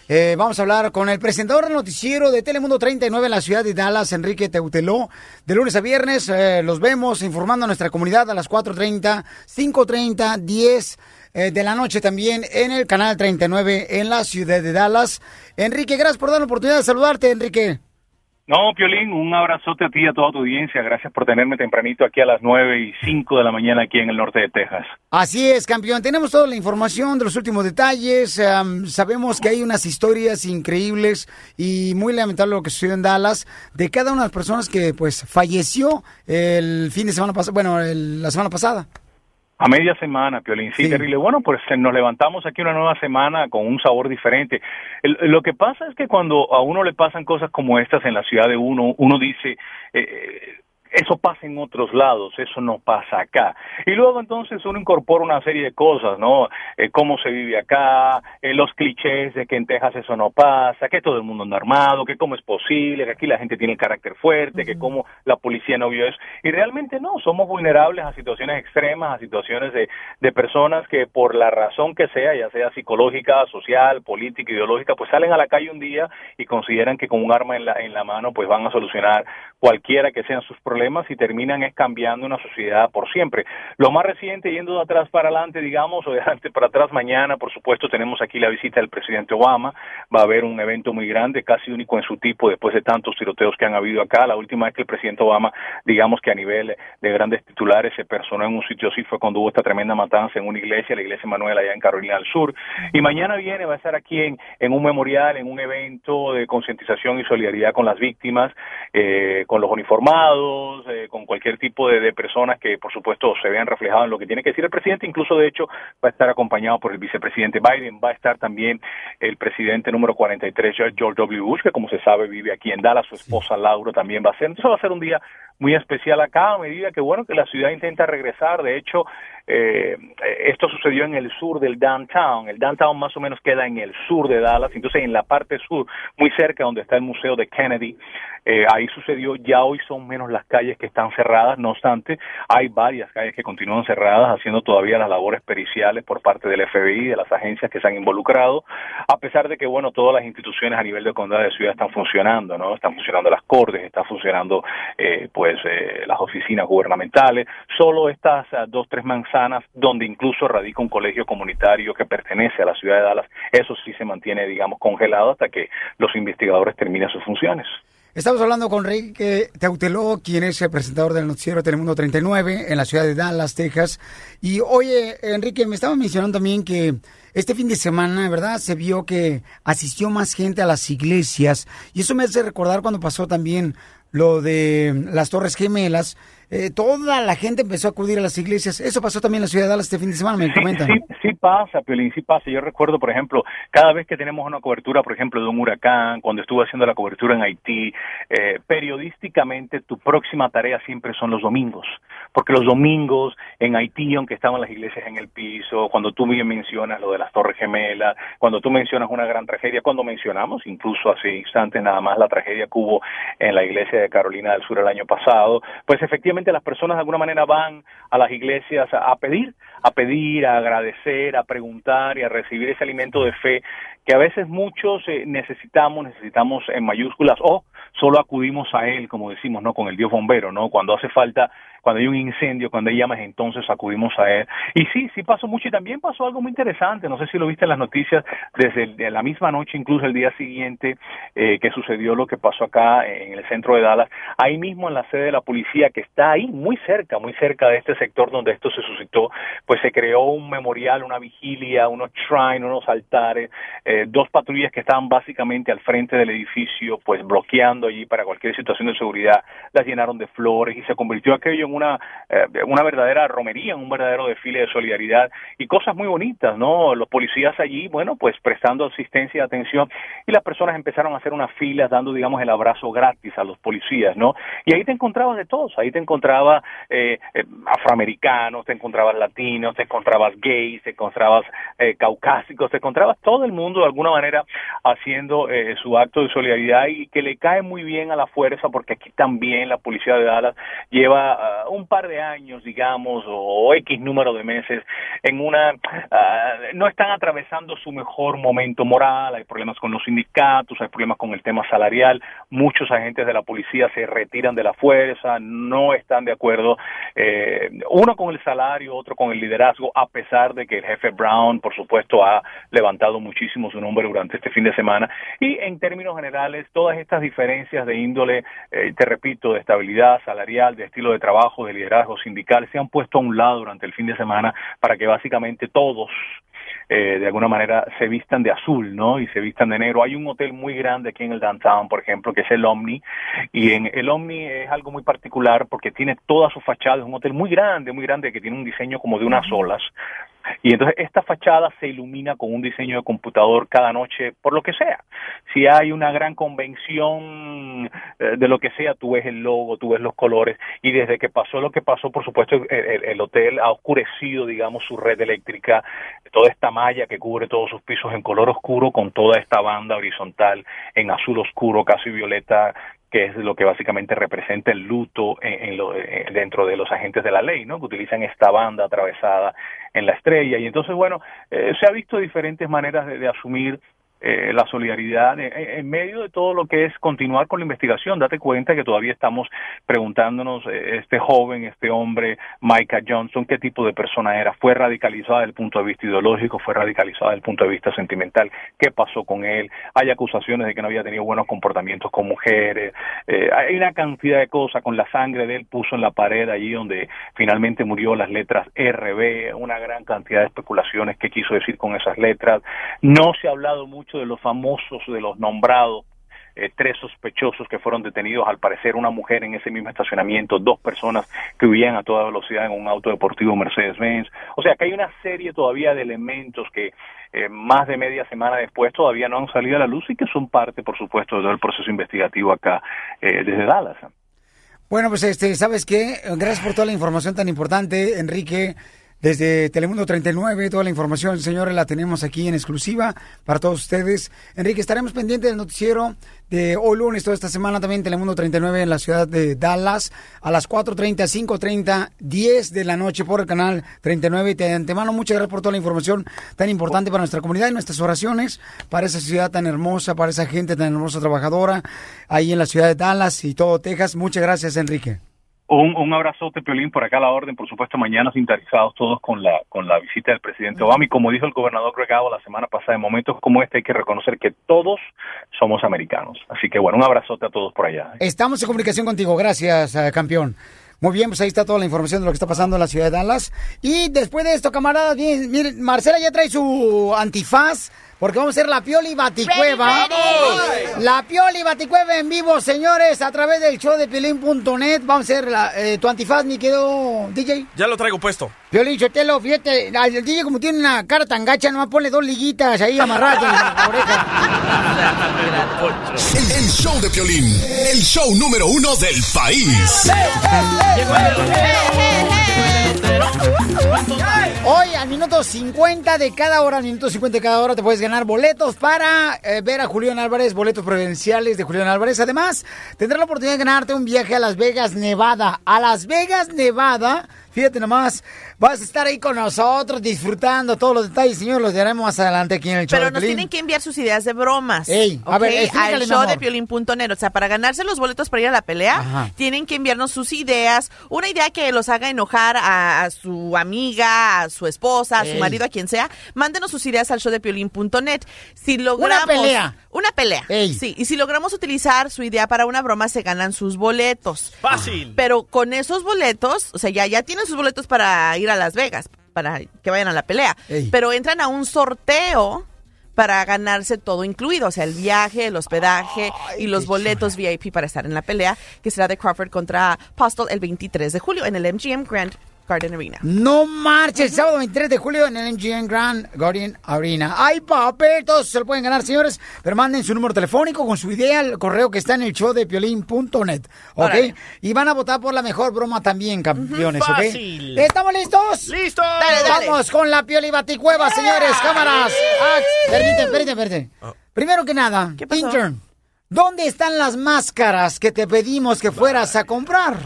Eh, vamos a hablar con el presentador del noticiero de Telemundo 39 en la ciudad de Dallas, Enrique Teuteló. De lunes a viernes eh, los vemos informando a nuestra comunidad a las 4.30, 5.30, 10 eh, de la noche también en el canal 39 en la ciudad de Dallas. Enrique, gracias por dar la oportunidad de saludarte, Enrique. No, Piolín, un abrazote a ti y a toda tu audiencia. Gracias por tenerme tempranito aquí a las nueve y cinco de la mañana aquí en el norte de Texas. Así es, campeón. Tenemos toda la información de los últimos detalles. sabemos que hay unas historias increíbles y muy lamentable lo que sucedió en Dallas de cada una de las personas que pues falleció el fin de semana pasado, bueno, el- la semana pasada. A media semana, Piolín, sí, terrible. Bueno, pues eh, nos levantamos aquí una nueva semana con un sabor diferente. El- lo que pasa es que cuando a uno le pasan cosas como estas en la ciudad de uno, uno dice, eh, eso pasa en otros lados, eso no pasa acá. Y luego entonces uno incorpora una serie de cosas, ¿no? Eh, cómo se vive acá, eh, los clichés de que en Texas eso no pasa, que todo el mundo anda armado, que cómo es posible, que aquí la gente tiene carácter fuerte, que cómo la policía no vio eso. Y realmente no, somos vulnerables a situaciones extremas, a situaciones de, de personas que por la razón que sea, ya sea psicológica, social, política, ideológica, pues salen a la calle un día y consideran que con un arma en la, en la mano pues van a solucionar cualquiera que sean sus problemas y terminan es cambiando una sociedad por siempre. Lo más reciente, yendo de atrás para adelante, digamos, o de adelante para atrás, mañana, por supuesto, tenemos aquí la visita del presidente Obama, va a haber un evento muy grande, casi único en su tipo después de tantos tiroteos que han habido acá. La última vez que el presidente Obama, digamos que a nivel de grandes titulares, se personó en un sitio así fue cuando hubo esta tremenda matanza en una iglesia, la iglesia Manuel allá en Carolina del Sur. Y mañana viene, va a estar aquí en, en un memorial, en un evento de concientización y solidaridad con las víctimas, eh, con los uniformados, eh, con cualquier tipo de, de, personas que, por supuesto, se vean reflejados en lo que tiene que decir el presidente. Incluso, de hecho, va a estar acompañado por el vicepresidente Biden, va a estar también el presidente número 43, George W. Bush, que como se sabe vive aquí en Dallas, su esposa Laura también va a ser. Entonces va a ser un día muy especial acá a medida que, bueno, que la ciudad intenta regresar. De hecho, eh, esto sucedió en el sur del downtown. El downtown más o menos queda en el sur de Dallas, entonces en la parte sur, muy cerca donde está el Museo de Kennedy, eh, ahí sucedió, ya hoy son menos las calles que están cerradas, no obstante, hay varias calles que continúan cerradas, haciendo todavía las labores periciales por parte del FBI, de las agencias que se han involucrado, a pesar de que, bueno, todas las instituciones a nivel de condado de ciudad están funcionando, ¿no? Están funcionando las cortes, están funcionando, eh, pues, eh, las oficinas gubernamentales, solo estas uh, dos, tres manzanas, donde incluso radica un colegio comunitario que pertenece a la ciudad de Dallas, eso sí se mantiene, digamos, congelado hasta que los investigadores terminen sus funciones. Estamos hablando con Rick Teuteló, quien es el presentador del noticiero Telemundo 39 en la ciudad de Dallas, Texas. Y oye, Enrique, me estaba mencionando también que este fin de semana, ¿verdad? Se vio que asistió más gente a las iglesias. Y eso me hace recordar cuando pasó también lo de las Torres Gemelas, eh, toda la gente empezó a acudir a las iglesias. Eso pasó también en la ciudad de Dallas este fin de semana, me sí, comentan. Sí, sí pasa, Piolín, sí pasa. Yo recuerdo, por ejemplo, cada vez que tenemos una cobertura, por ejemplo, de un huracán, cuando estuve haciendo la cobertura en Haití, eh, periodísticamente tu próxima tarea siempre son los domingos, porque los domingos en Haití, aunque estaban las iglesias en el piso, cuando tú bien mencionas lo de las Torres Gemelas, cuando tú mencionas una gran tragedia, cuando mencionamos incluso hace instantes nada más la tragedia que hubo en la iglesia de Carolina del Sur el año pasado, pues efectivamente las personas de alguna manera van a las iglesias a, a pedir, a pedir, a agradecer, a preguntar y a recibir ese alimento de fe que a veces muchos eh, necesitamos, necesitamos en mayúsculas o solo acudimos a él, como decimos, ¿no? Con el Dios bombero, ¿no? Cuando hace falta, cuando hay un incendio, cuando hay llamas, entonces acudimos a él. Y sí, sí pasó mucho y también pasó algo muy interesante, no sé si lo viste en las noticias, desde la misma noche, incluso el día siguiente eh, que sucedió lo que pasó acá en el centro de Dallas, ahí mismo en la sede de la policía, que está ahí muy cerca, muy cerca de este sector donde esto se suscitó, pues se creó un memorial, una vigilia, unos shrines, unos altares, eh, dos patrullas que estaban básicamente al frente del edificio, pues bloqueando allí para cualquier situación de seguridad, las llenaron de flores y se convirtió aquello en una, eh, una verdadera romería, un verdadero desfile de solidaridad y cosas muy bonitas, ¿no? Los policías allí, bueno, pues prestando asistencia y atención y las personas empezaron a hacer unas filas dando, digamos, el abrazo gratis a los policías, ¿no? Y ahí te encontrabas de todos, ahí te encontrabas eh, eh, afroamericanos, te encontrabas latinos, te encontrabas gays, te encontrabas eh, caucásicos, te encontrabas todo el mundo de alguna manera haciendo eh, su acto de solidaridad y que le cae muy bien a la fuerza porque aquí también la policía de Dallas lleva uh, un par de años, digamos, o, X número de meses en una... Uh, no están atravesando su mejor momento moral, hay problemas con los sindicatos, hay problemas con el tema salarial, muchos agentes de la policía se retiran de la fuerza, no están de acuerdo, eh, uno con el salario, otro con el liderazgo, a pesar de que el jefe Brown, por supuesto, ha levantado muchísimo su nombre durante este fin de semana. Y en términos generales, todas estas diferencias de índole, eh, te repito, de estabilidad salarial, de estilo de trabajo, de liderazgo sindical, se han puesto a un lado durante el fin de semana para que básicamente todos eh, de alguna manera se vistan de azul, ¿no? Y se vistan de negro. Hay un hotel muy grande aquí en el downtown, por ejemplo, que es el Omni, y en el Omni es algo muy particular porque tiene toda su fachada, es un hotel muy grande, muy grande, que tiene un diseño como de unas olas, Y entonces esta fachada se ilumina con un diseño de computador cada noche, por lo que sea. Si hay una gran convención eh, de lo que sea, tú ves el logo, tú ves los colores, y desde que pasó lo que pasó, por supuesto, el, el- el hotel ha oscurecido, digamos, su red eléctrica, toda esta malla que cubre todos sus pisos en color oscuro, con toda esta banda horizontal en azul oscuro, casi violeta, que es lo que básicamente representa el luto en, en lo- eh, dentro de los agentes de la ley, ¿no? Que utilizan esta banda atravesada en la estrella. Y entonces, bueno, eh, se ha visto diferentes maneras de, de asumir eh, la solidaridad en, en medio de todo lo que es continuar con la investigación. Date cuenta que todavía estamos preguntándonos, eh, este joven, este hombre, Micah Johnson, qué tipo de persona era. ¿Fue radicalizada desde el punto de vista ideológico? ¿Fue radicalizada desde el punto de vista sentimental? ¿Qué pasó con él? Hay acusaciones de que no había tenido buenos comportamientos con mujeres. Eh, hay una cantidad de cosas. Con la sangre de él puso en la pared allí donde finalmente murió las letras RB, una gran cantidad de especulaciones que quiso decir con esas letras. No se ha hablado mucho de los famosos, de los nombrados eh, tres sospechosos que fueron detenidos, al parecer una mujer en ese mismo estacionamiento, dos personas que huían a toda velocidad en un auto deportivo Mercedes-Benz. O sea que hay una serie todavía de elementos que eh, más de media semana después todavía no han salido a la luz y que son parte, por supuesto, de todo el proceso investigativo acá eh, desde Dallas. Bueno, pues este, ¿sabes qué? Gracias por toda la información tan importante, Enrique. Desde Telemundo 39, toda la información, señores, la tenemos aquí en exclusiva para todos ustedes. Enrique, estaremos pendientes del noticiero de hoy lunes, toda esta semana también Telemundo 39 en la ciudad de Dallas a las 4.30, 5.30, 10 de la noche por el canal 39. Y de antemano, muchas gracias por toda la información tan importante para nuestra comunidad y nuestras oraciones, para esa ciudad tan hermosa, para esa gente tan hermosa, trabajadora, ahí en la ciudad de Dallas y todo Texas. Muchas gracias, Enrique. Un, un abrazote, Piolín, por acá a la orden, por supuesto, mañana sintonizados todos con la con la visita del presidente Obama. Y como dijo el gobernador Greg Abbott la semana pasada, en momentos como este hay que reconocer que todos somos americanos. Así que, bueno, un abrazote a todos por allá. Estamos en comunicación contigo. Gracias, eh, campeón. Muy bien, pues ahí está toda la información de lo que está pasando en la ciudad de Dallas. Y después de esto, camaradas, bien, miren, Marcela ya trae su antifaz. Porque vamos a hacer la Pioli Baticueva. La Pioli Baticueva en vivo, señores, a través del show de Piolín.net. Vamos a hacer la, eh, tu antifaz, mi querido DJ. Ya lo traigo puesto. Piolín, Chotelo, fíjate, el DJ como tiene una cara tan gacha, nomás ponle dos liguitas ahí amarradas en la oreja. El, el show de Piolín, el show número uno del país. Hoy al minuto 50 de cada hora, al minuto 50 de cada hora, te puedes ganar boletos para eh, ver a Julián Álvarez, boletos provinciales de Julián Álvarez. Además, tendrás la oportunidad de ganarte un viaje a Las Vegas, Nevada. A Las Vegas, Nevada. Fíjate nomás, vas a estar ahí con nosotros disfrutando todos los detalles, señor, los daremos más adelante aquí en el show. Pero de nos Piolín. tienen que enviar sus ideas de bromas. Ey, a ver, al show amor. de piolín.net. O sea, para ganarse los boletos para ir a la pelea, Ajá. tienen que enviarnos sus ideas. Una idea que los haga enojar a, a su amiga, a su esposa, a su Ey. marido, a quien sea. Mándenos sus ideas al show de piolín.net. Si logramos. pelea. Una pelea. Sí. Y si logramos utilizar su idea para una broma, se ganan sus boletos. Fácil. Pero con esos boletos, o sea, ya, ya tienen sus boletos para ir a Las Vegas, para que vayan a la pelea. Ey. Pero entran a un sorteo para ganarse todo incluido, o sea, el viaje, el hospedaje y los boletos VIP para estar en la pelea, que será de Crawford contra Postal el 23 de julio en el MGM Grand Garden Arena. No marches, el sábado 23 de julio en el MGM Grand Guardian Arena. ¡Ay, papel! Todos se lo pueden ganar, señores. Pero manden su número telefónico con su idea al correo que está en el show de piolín.net. ¿Ok? Y van a votar por la mejor broma también, campeones, ¿ok? Fácil. ¿Estamos listos? ¡Listo! Dale, dale. Vamos con la pioli baticueva, señores. Cámaras. Ah, permite, permite, permite. Primero que nada, ¿Qué pasó? intern, ¿dónde están las máscaras que te pedimos que fueras a comprar?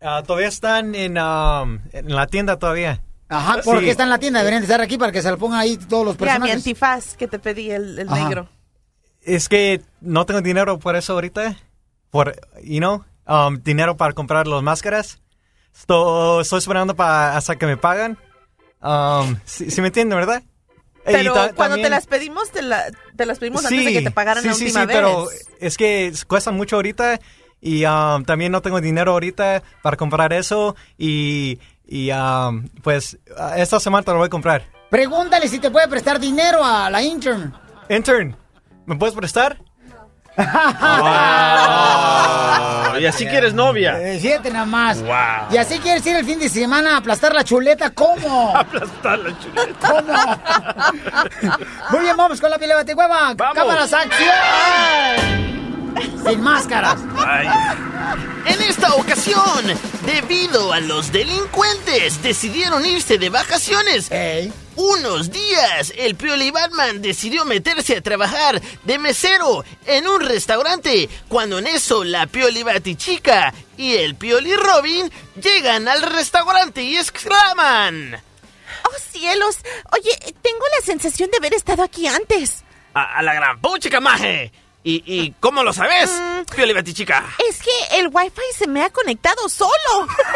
Ah, todavía están en, um, en la tienda todavía. Ajá, porque Sí. está en la tienda, deberían de estar aquí para que se lo pongan ahí todos los Mira, mi personajes. antifaz que te pedí, el, el negro. Es que no tengo dinero por eso ahorita. Por, you know, um, dinero para comprar las máscaras. Estoy, estoy esperando para hasta que me pagan. Um, si, me entienden, ¿verdad? Pero ta- cuando te también- las pedimos, te, la- te las pedimos antes de que te pagaran sí, la sí, última sí, vez. pero es que cuestan mucho ahorita y um, también no tengo dinero ahorita para comprar eso y, y um, pues esta semana te lo voy a comprar. Pregúntale si te puede prestar dinero a la intern. Intern, ¿me puedes prestar? [laughs] y así quieres novia. Eh, fíjate nada más. Wow. Y así quieres ir el fin de semana a aplastar la chuleta, ¿cómo? [laughs] Aplastar la chuleta. ¿Cómo? [laughs] Muy bien, vamos con la piel de hueva. Cámaras, acción. Sin máscaras. En esta ocasión, debido a los delincuentes, decidieron irse de vacaciones. Unos días, el Pioli Batman decidió meterse a trabajar de mesero en un restaurante, cuando en eso la Pioli Batichica y el Pioli Robin llegan al restaurante y exclaman... ¡Oh, cielos! Oye, tengo la sensación de haber estado aquí antes. A, a la gran puchica, maje. ¿Y, ¿Y cómo lo sabes, Pioli Batichica? Es que el wifi se me ha conectado solo.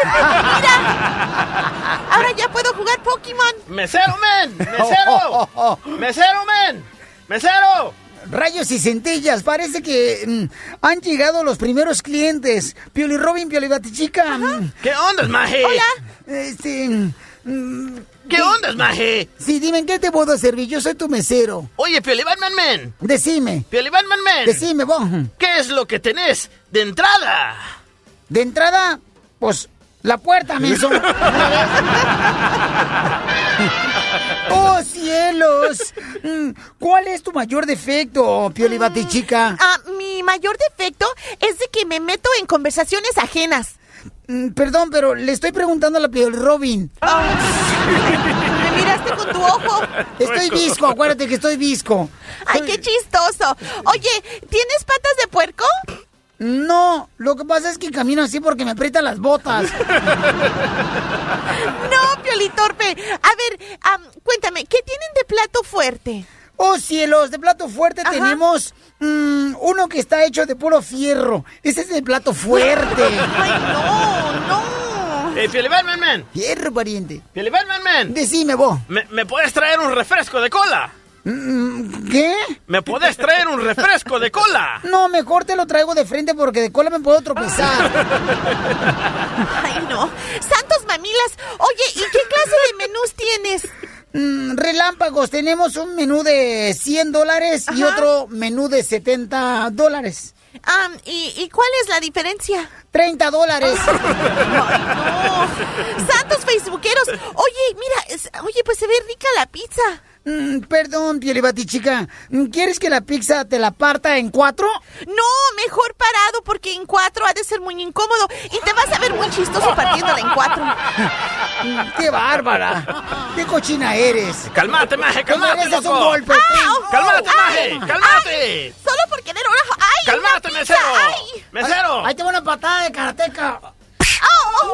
Mira. Ahora ya puedo jugar Pokémon. ¡Mesero, men! ¡Mesero! [laughs] ¡Mesero, men! ¡Mesero! Rayos y centellas, parece que mm, han llegado los primeros clientes. Pioli Robin, Pioli Batichica. mm, ¿Qué onda, maje? Hola. Este. mm, ¿Qué ondas, maje? Sí, dime, ¿en qué te puedo servir? Yo soy tu mesero. Oye, Pioli Batman, men. Decime. Pioli Batman, men. Decime, vos. ¿Qué es lo que tenés de entrada? De entrada, pues, la puerta, menso. [laughs] ¡Oh, cielos! Mm, ¿Cuál es tu mayor defecto, Pioli Batichica? Ah, mi mayor defecto es de que me meto en conversaciones ajenas. Mm, Perdón, pero le estoy preguntando a la Pioli Robin. Me miraste con tu ojo. Estoy visco, acuérdate que estoy visco. Ay, qué chistoso. Oye, ¿tienes patas de puerco? No, lo que pasa es que camino así porque me aprietan las botas. [laughs] No, Piolitorpe. A ver, am, cuéntame, ¿qué tienen de plato fuerte? Oh, cielos, de plato fuerte tenemos mm, uno que está hecho de puro fierro. Ese es el plato fuerte. [laughs] Ay, no, no. Eh, Pioli Batman, men. Fierro, pariente. Pioli Batman, men. Decime vos. ¿Me, ¿Me puedes traer un refresco de cola? Mm, ¿Qué? ¿Me puedes traer un refresco de cola? [laughs] No, mejor te lo traigo de frente porque de cola me puedo tropezar. [laughs] Ay, no. Santos mamilas. Oye, ¿y qué clase de menús tienes? Mm, relámpagos, tenemos un menú de 100 dólares y otro menú de 70 dólares. Am, ¿y, y cuál es la diferencia? 30 dólares. [laughs] Santos facebookeros. Oye, mira, es- oye, pues se ve rica la pizza. Mm, perdón, Piolibati chica. Mm, ¿Quieres que la pizza te la parta en cuatro? No, mejor parado porque en cuatro ha de ser muy incómodo y te vas a ver muy chistoso partiéndola en cuatro. Mm, ¡Qué bárbara! ¡Qué cochina eres! ¡Cálmate, maje! Te ¡Cálmate, mereces loco! un golpe! ¡Au! ¡Cálmate, ¡Ay! maje! ¡Cálmate! ¡Ay! Solo por querer una... ¡Ay! ¡Cálmate, una pizza! mesero! ¡Ay! ¡Mesero! Ahí te va una patada de karateca. ¡Au!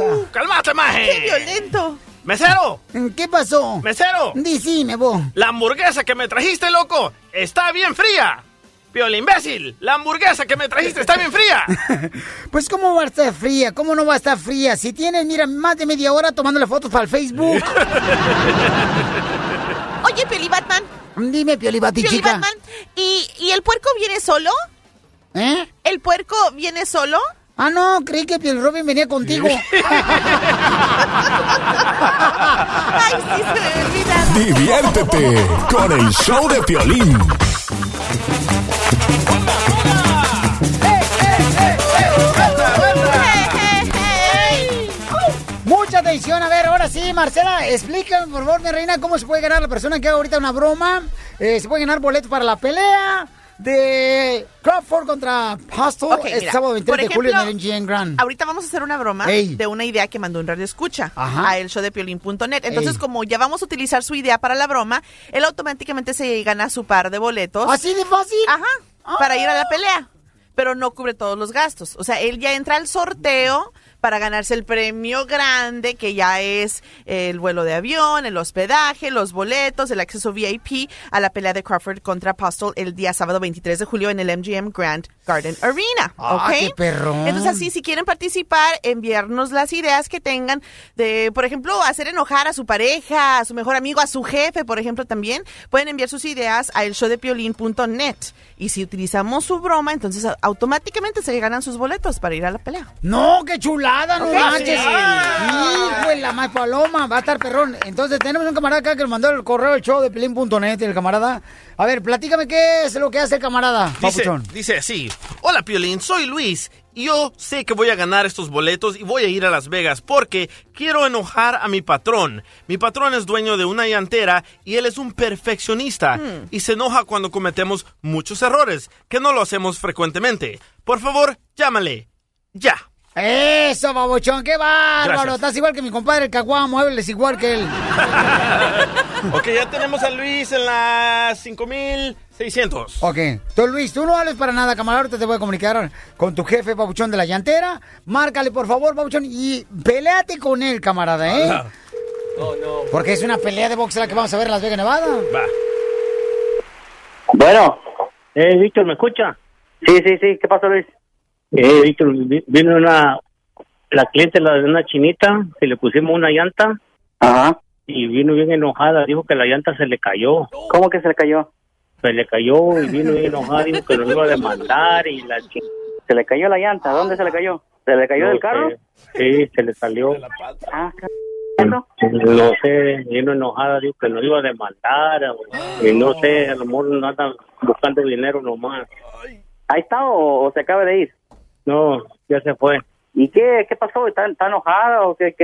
¡Au! ¡Cálmate, maje! ¡Qué violento! ¡Mesero! ¿Qué pasó? ¡Mesero! Decime, vos. La hamburguesa que me trajiste, loco, está bien fría. Piola imbécil, la hamburguesa que me trajiste está bien fría. [laughs] Pues, ¿cómo va a estar fría? ¿Cómo no va a estar fría? Si tienes, mira, más de media hora tomándole fotos para el Facebook. [laughs] Oye, Pioli Batman. Dime, Pioli. Batman. ¿Y, ¿Y el puerco viene solo? ¿Eh? ¿El puerco viene solo? Ah, no, creí que Piel Robin venía contigo. [laughs] Ay, sí, se me. Diviértete con el show de Piolín. Mucha atención, a ver, ahora sí, Marcela, explícame, por favor, mi reina, cómo se puede ganar la persona que haga ahorita una broma. Eh, se puede ganar boletos para la pelea de Crawford contra Hostel Ok, este mira, sábado 23 por de julio en el MGM Grand. Ahorita vamos a hacer una broma Ey. de una idea que mandó un radio escucha Ajá. a el show de piolín.net. Entonces, Ey. como ya vamos a utilizar su idea para la broma, él automáticamente se gana su par de boletos. ¿Así de fácil? Ajá. Para ir a la pelea. Pero no cubre todos los gastos. O sea, él ya entra al sorteo para ganarse el premio grande, que ya es el vuelo de avión, el hospedaje, los boletos, el acceso VIP a la pelea de Crawford contra Apostle el día sábado 23 de julio en el MGM Grand Garden Arena. Ah, ¿ok? qué perrón. Entonces, así, si quieren participar, enviarnos las ideas que tengan de, por ejemplo, hacer enojar a su pareja, a su mejor amigo, a su jefe, por ejemplo, también. Pueden enviar sus ideas a el showdepiolín.net. Y si utilizamos su broma, entonces automáticamente se ganan sus boletos para ir a la pelea. No, qué chulada, no Ok. manches. Ah. Hijo de la más paloma, va a estar perrón. Entonces tenemos un camarada acá que nos mandó el correo del show de pelín.net, el camarada. A ver, platícame qué es lo que hace el camarada, Dice, papuchón. dice así, hola Piolín, soy Luis. y Yo sé que voy a ganar estos boletos y voy a ir a Las Vegas porque quiero enojar a mi patrón. Mi patrón es dueño de una llantera y él es un perfeccionista Hmm. y se enoja cuando cometemos muchos errores, que no lo hacemos frecuentemente. Por favor, llámale. Ya. Eso, babochón, qué bárbaro. Gracias. Estás igual que mi compadre el Caguá, muebles igual que él. [laughs] ok, ya tenemos a Luis en las 5600. Ok. Tú, Luis, tú no vales para nada, camarada. Ahorita te voy a comunicar con tu jefe, babuchón de la llantera. Márcale, por favor, babuchón, y peleate con él, camarada, ¿eh? No, no. Porque es una pelea de box la que vamos a ver en Las Vegas, Nevada. Va. Bueno. Eh, Víctor, ¿me escucha? Sí, sí, sí. ¿Qué pasó, Luis? Eh, Víctor, vi- vino una... La cliente, la de una chinita, que le pusimos una llanta. Ajá. Y vino bien enojada, dijo que la llanta se le cayó. ¿Cómo que se le cayó? Se le cayó y vino bien enojada, dijo que nos iba a demandar y la ¿Se le cayó la llanta? ¿Dónde se le cayó? ¿Se le cayó No del carro? Sí, se le salió. Ah, No sé, vino enojada, dijo que nos iba a demandar. o- Y no sé, a lo mejor no anda buscando dinero nomás. ¿Ahí está o, o se acaba de ir? No, ya se fue. ¿Y qué, qué pasó? ¿Está, está enojada o qué?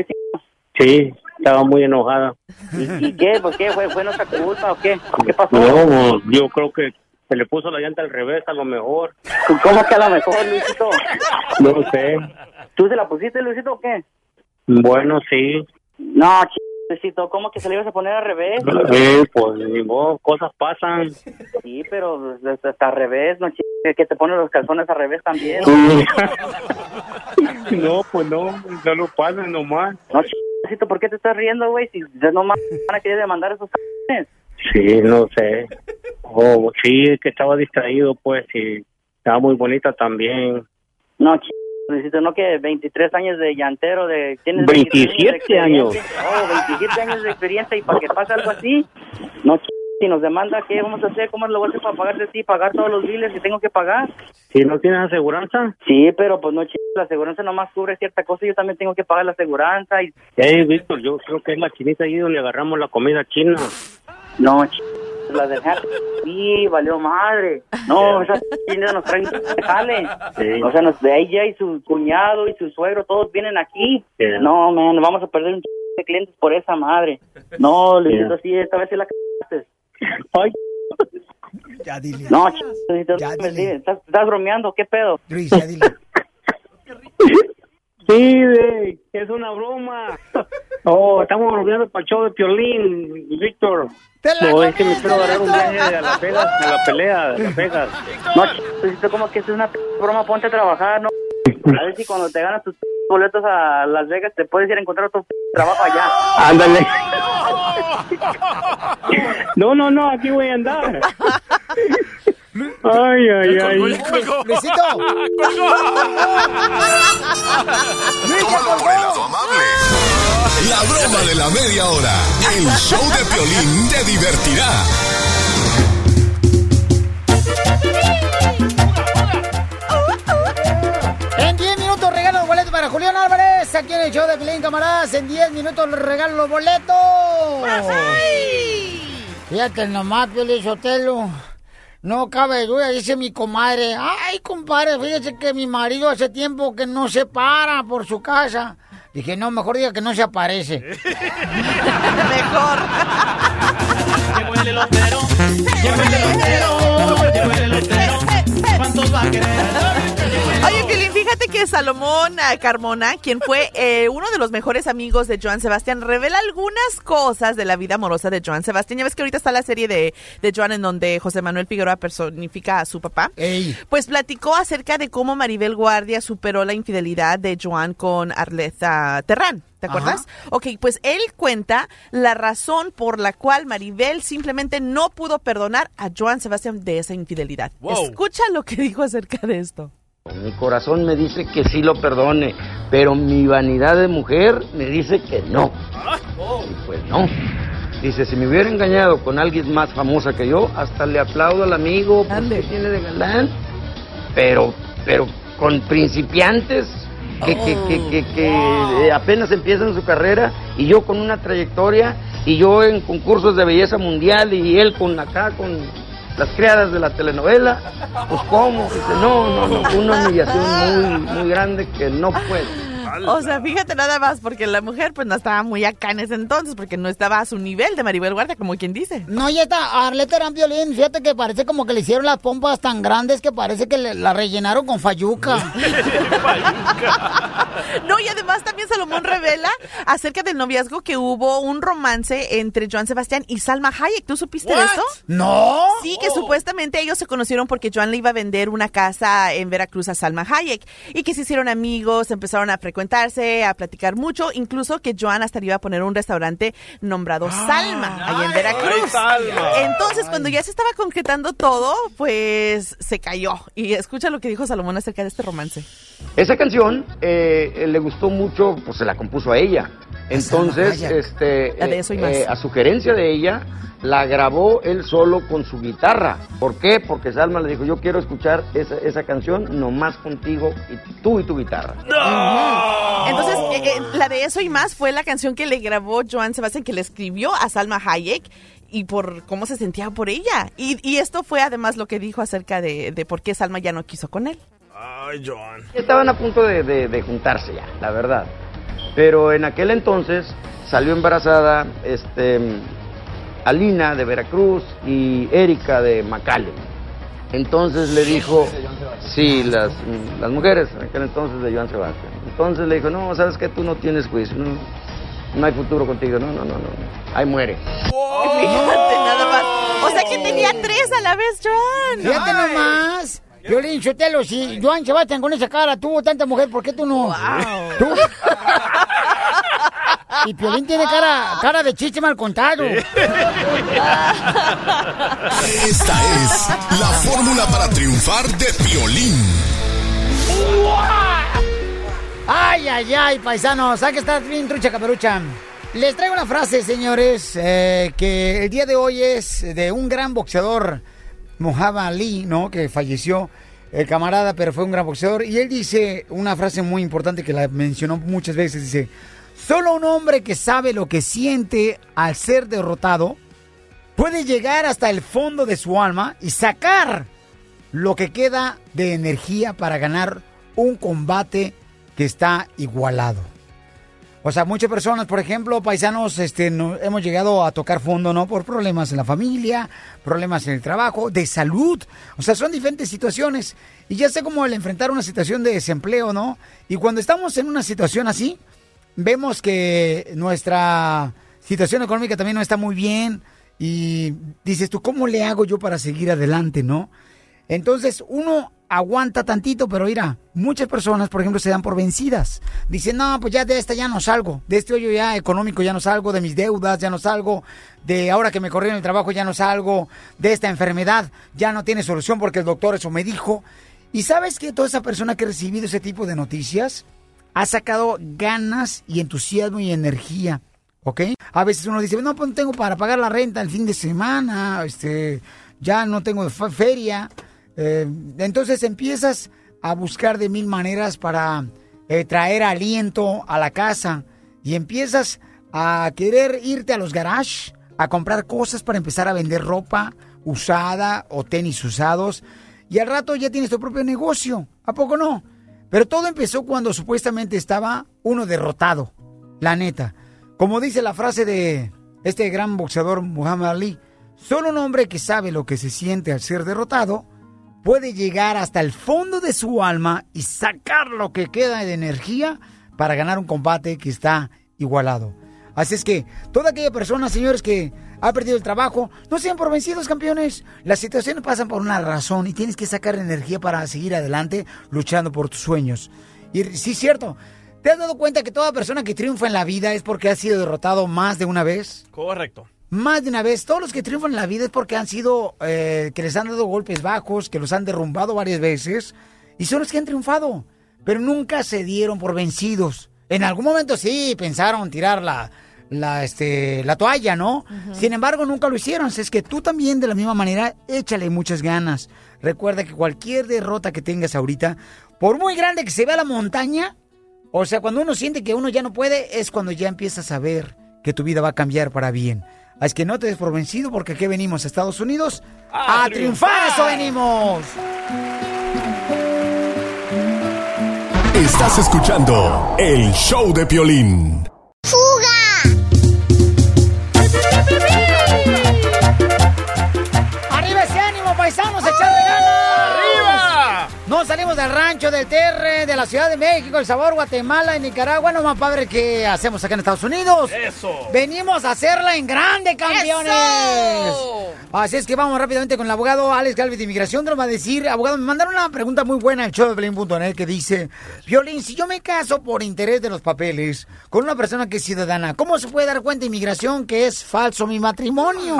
Sí, estaba muy enojada. ¿Y, y qué? ¿Por qué? ¿Fue, ¿Fue nuestra culpa o qué? ¿Qué pasó? No, yo creo que se le puso la llanta al revés, a lo mejor. ¿Cómo que a lo mejor, Luisito? No sé. ¿Tú se la pusiste, Luisito, o qué? Bueno, sí. No, ch... Luisito, ¿cómo que se le ibas a poner al revés? Sí, pues ni modo, cosas pasan. Sí, pero pues, hasta al revés, ¿no? Que te ponen los calzones al revés también. [laughs] No, pues no, no lo pasan nomás. No. Luisito, ¿por qué te estás riendo, güey? Si ya nomás van a querer demandar esos calzones. Sí, no sé. Oh, sí, que estaba distraído, pues, y estaba muy bonita también. No, Luisito, no que 23 años de llantero, de... ¿tienes 27 años. de? Oh, 27 años de experiencia y para que pase algo así. No, ch... si nos demanda, ¿qué vamos a hacer? ¿Cómo lo voy a hacer para pagarte a ti? ¿Pagar todos los biles que tengo que pagar? ¿Si no tienes aseguranza? Sí, pero pues no, ch... la aseguranza nomás cubre cierta cosa y yo también tengo que pagar la aseguranza y... Hey, Víctor, yo creo que es la chinita ahí donde agarramos la comida china. No, ch... la [laughs] dejaste. Sí, valió madre. No, esas chinas nos traen jale. Sí. O sea, nos, de ella y su cuñado y su suegro, todos vienen aquí. Sí. No, man, vamos a perder un ch... de clientes por esa madre. No, Luisito, sí, esta vez sí la cagaste. Ay. Ya dile. No, ch... Luisito, sí, ¿estás, estás bromeando? ¿Qué pedo? Luis, ya dile. [laughs] Sí, güey, es una broma. [laughs] Oh, estamos bromeando para el show de Piolín, Víctor. No, es que me quiero agarrar un viaje a Las Vegas, a la pelea de Las Vegas. No. Luisito, ¿cómo que es una p- broma? Ponte a trabajar, ¿no? A ver si cuando te ganas tus p- boletos a Las Vegas te puedes ir a encontrar otro p- trabajo allá. Ándale. [laughs] No, no, no, aquí voy a andar. [laughs] Ay, ay, ay. Luisito. Tómalo por el lado amable. La broma de la media hora. El show de Piolín te divertirá. En 10 minutos regalo los boletos para Julián Álvarez. Aquí en el show de Pelín, camaradas. En 10 minutos regalo los boletos. Fíjate nomás, Piolín Sotelo. No cabe duda, dice mi comadre. Ay, compadre, fíjese que mi marido hace tiempo que no se para por su casa. Dije, no, mejor diga que no se aparece. [laughs] Mejor. Llegó el elotero, llegó [laughs] el elotero, llegó el elotero. [laughs] ¿Cuántos va a querer? Oye, fíjate que Salomón ah, Carmona, quien fue eh, uno de los mejores amigos de Joan Sebastián, revela algunas cosas de la vida amorosa de Joan Sebastián. Ya ves que ahorita está la serie de, de Joan en donde José Manuel Figueroa personifica a su papá. Pues platicó acerca de cómo Maribel Guardia superó la infidelidad de Joan con Arleta Terrán. ¿Te acuerdas? Ok, pues él cuenta la razón por la cual Maribel simplemente no pudo perdonar a Joan Sebastián de esa infidelidad. Wow. Escucha lo que dijo acerca de esto. Mi corazón me dice que sí lo perdone, pero mi vanidad de mujer me dice que no. Y pues no. Dice, si me hubiera engañado con alguien más famosa que yo, hasta le aplaudo al amigo porque tiene de galán. Pero, pero con principiantes, que, que, que, que, que, apenas empiezan su carrera y yo con una trayectoria y yo en concursos de belleza mundial y él con acá con las criadas de la telenovela, pues cómo, dice, no, no, no, una humillación muy, muy grande que no puedo. O sea, fíjate nada más, porque la mujer pues no estaba muy acá en ese entonces, porque no estaba a su nivel de Maribel Guardia, como quien dice. No, ya está, Arleta Gran Violín, fíjate que parece como que le hicieron las pompas tan grandes que parece que le- la rellenaron con [laughs] fayuca. No, y además también Salomón revela acerca del noviazgo que hubo un romance entre Joan Sebastián y Salma Hayek. ¿Tú supiste de eso? No. Sí, que supuestamente ellos se conocieron porque Joan le iba a vender una casa en Veracruz a Salma Hayek y que se hicieron amigos, empezaron a frecuentarse, a platicar mucho, incluso que Joan hasta iba a poner un restaurante nombrado Salma, ahí en Veracruz. Ay, Salma. Entonces, cuando ya se estaba concretando todo, pues se cayó. Y escucha lo que dijo Salomón acerca de este romance. Esa canción eh, le gustó mucho, pues se la compuso a ella. Entonces, Hayek. este, eh, eh, a sugerencia de ella, la grabó él solo con su guitarra. ¿Por qué? Porque Salma le dijo, yo quiero escuchar esa, esa canción nomás contigo y tú y tu guitarra. Entonces, eh, eh, la de eso y más fue la canción que le grabó Joan Sebastián, que le escribió a Salma Hayek y por cómo se sentía por ella. Y, y esto fue además lo que dijo acerca de, de por qué Salma ya no quiso con él. Ay, John. Estaban a punto de, de- de juntarse ya, la verdad. Pero en aquel entonces salió embarazada este, Alina de Veracruz y Erika de Macale. Entonces le dijo, sí, las, las mujeres en aquel entonces de Joan Sebastián. Entonces le dijo, no, sabes que tú no tienes juicio, no, no hay futuro contigo, no, no, no, no, ahí muere. Fíjate nada más. O sea que tenía tres a la vez, Joan. Fíjate nomás. Violín, Sotelo, si Joan Sebastián con esa cara tuvo tanta mujer, ¿por qué tú no? ¿Tú? [laughs] Y Piolín tiene cara, cara de chiste mal contado. Esta es la fórmula para triunfar de Piolín. Ay, ay, ay, paisanos, hay que estar bien trucha caperucha. Les traigo una frase, señores, eh, que el día de hoy es de un gran boxeador, Muhammad Ali, ¿no? Que falleció el camarada, pero fue un gran boxeador. Y él dice una frase muy importante que la mencionó muchas veces, dice, solo un hombre que sabe lo que siente al ser derrotado puede llegar hasta el fondo de su alma y sacar lo que queda de energía para ganar un combate que está igualado. O sea, muchas personas, por ejemplo, paisanos, este, hemos llegado a tocar fondo, ¿no? Por problemas en la familia, problemas en el trabajo, de salud. O sea, son diferentes situaciones. Y ya sé cómo el enfrentar una situación de desempleo, ¿no? Y cuando estamos en una situación así, vemos que nuestra situación económica también no está muy bien. Y dices tú, ¿cómo le hago yo para seguir adelante, no? Entonces uno aguanta tantito, pero mira, muchas personas, por ejemplo, se dan por vencidas. Dicen, no, pues ya de esta ya no salgo, de este hoyo ya económico ya no salgo, de mis deudas ya no salgo, de ahora que me corrieron el trabajo ya no salgo, de esta enfermedad ya no tiene solución porque el doctor eso me dijo. Y sabes que toda esa persona que ha recibido ese tipo de noticias ha sacado ganas y entusiasmo y energía. ¿ok? A veces uno dice, no, pues no tengo para pagar la renta el fin de semana, este, ya no tengo fe- feria. Eh, entonces empiezas a buscar de mil maneras para eh, traer aliento a la casa y empiezas a querer irte a los garages a comprar cosas para empezar a vender ropa usada o tenis usados y al rato ya tienes tu propio negocio. ¿A poco no? Pero todo empezó cuando supuestamente estaba uno derrotado, la neta. Como dice la frase de este gran boxeador Muhammad Ali, solo un hombre que sabe lo que se siente al ser derrotado puede llegar hasta el fondo de su alma y sacar lo que queda de energía para ganar un combate que está igualado. Así es que toda aquella persona, señores, que ha perdido el trabajo, no sean por vencidos, campeones. Las situaciones pasan por una razón y tienes que sacar energía para seguir adelante luchando por tus sueños. Y sí, es cierto. ¿Te has dado cuenta que toda persona que triunfa en la vida es porque ha sido derrotado más de una vez? Correcto. Más de una vez, todos los que triunfan en la vida es porque han sido, eh, que les han dado golpes bajos, que los han derrumbado varias veces, y son los que han triunfado, pero nunca se dieron por vencidos. En algún momento sí pensaron tirar la, la, este, la toalla, ¿no? Sin embargo, nunca lo hicieron. Así Es que tú también, de la misma manera, échale muchas ganas. Recuerda que cualquier derrota que tengas ahorita, por muy grande que se vea la montaña, O sea, cuando uno siente que uno ya no puede, es cuando ya empiezas a ver que tu vida va a cambiar para bien. Así que no te des por vencido porque aquí venimos a Estados Unidos a, triunfar. Eso venimos. Estás escuchando el show de Piolín. No salimos del rancho, del Terre, de la Ciudad de México, El Sabor, Guatemala y Nicaragua. No más padre que hacemos acá en Estados Unidos. Eso. Venimos a hacerla en grande, campeones. ¡Eso! Así es que vamos rápidamente con el abogado Alex Galvez de Inmigración. Nos va a decir, abogado, me mandaron una pregunta muy buena al show de Pelín.net que dice, Violín, si yo me caso por interés de los papeles con una persona que es ciudadana, ¿cómo se puede dar cuenta inmigración que es falso mi matrimonio?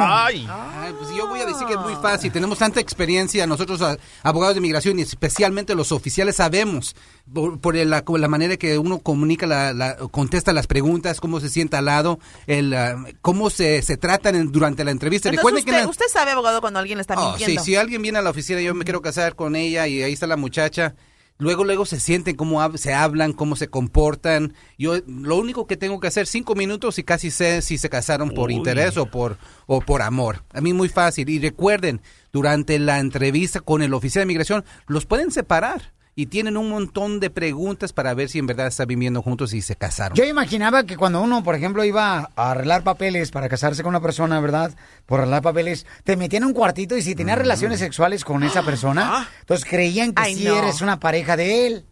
Ay, pues yo voy a decir que es muy fácil. Tenemos tanta experiencia, nosotros a- abogados de inmigración y especialmente los oficiales sabemos por, por la, manera que uno comunica, la, la- contesta las preguntas, cómo se sienta al lado, el, ah, cómo se, se tratan en- durante la entrevista. Entonces, Recuerden usted, que en la- usted sabe, abogado, cuando alguien le está Oh, sí, mintiendo. si alguien viene a la oficina, yo me quiero casar con ella y ahí está la muchacha. Luego, luego se sienten cómo hab- se hablan, cómo se comportan. Yo lo único que tengo que hacer cinco minutos y casi sé si se casaron por Uy. interés o por o por amor. A mí muy fácil. Y recuerden, durante la entrevista con el oficial de migración los pueden separar y tienen un montón de preguntas para ver si en verdad están viviendo juntos y se casaron. Yo imaginaba que cuando uno, por ejemplo, iba a arreglar papeles para casarse con una persona, ¿verdad? Por arreglar papeles, te metían en un cuartito y si tenías relaciones sexuales con esa persona, entonces creían que Ay, sí no. eres una pareja de él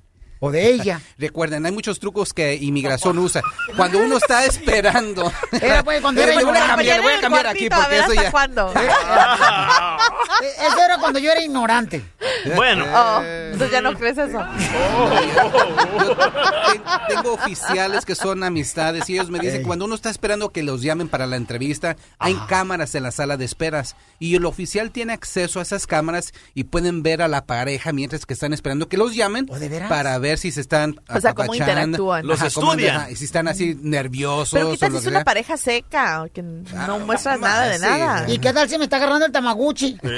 o de ella. [laughs] Recuerden, hay muchos trucos que inmigración usa. Cuando uno está esperando. [laughs] Era, pues, cuando era voy a ignorante. cambiar, le voy a cambiar aquí porque eso ya. ¿Cuándo? [laughs] Eh, Eso era cuando yo era ignorante. Bueno. Oh, entonces ya no crees eso. Tengo oficiales que son amistades y ellos me dicen, cuando uno está esperando que los llamen para la entrevista, hay cámaras en la sala de esperas y el oficial tiene acceso a esas cámaras y pueden ver a la pareja mientras que están esperando que los llamen para ver si se están O sea, cómo apapachando. interactúan. Los estudian. si están así nerviosos. Pero ¿qué tal si es una sea. pareja seca? Que no muestras nada de sí. nada. ¿Y qué tal si me está agarrando el tamaguchi? [laughs] [laughs]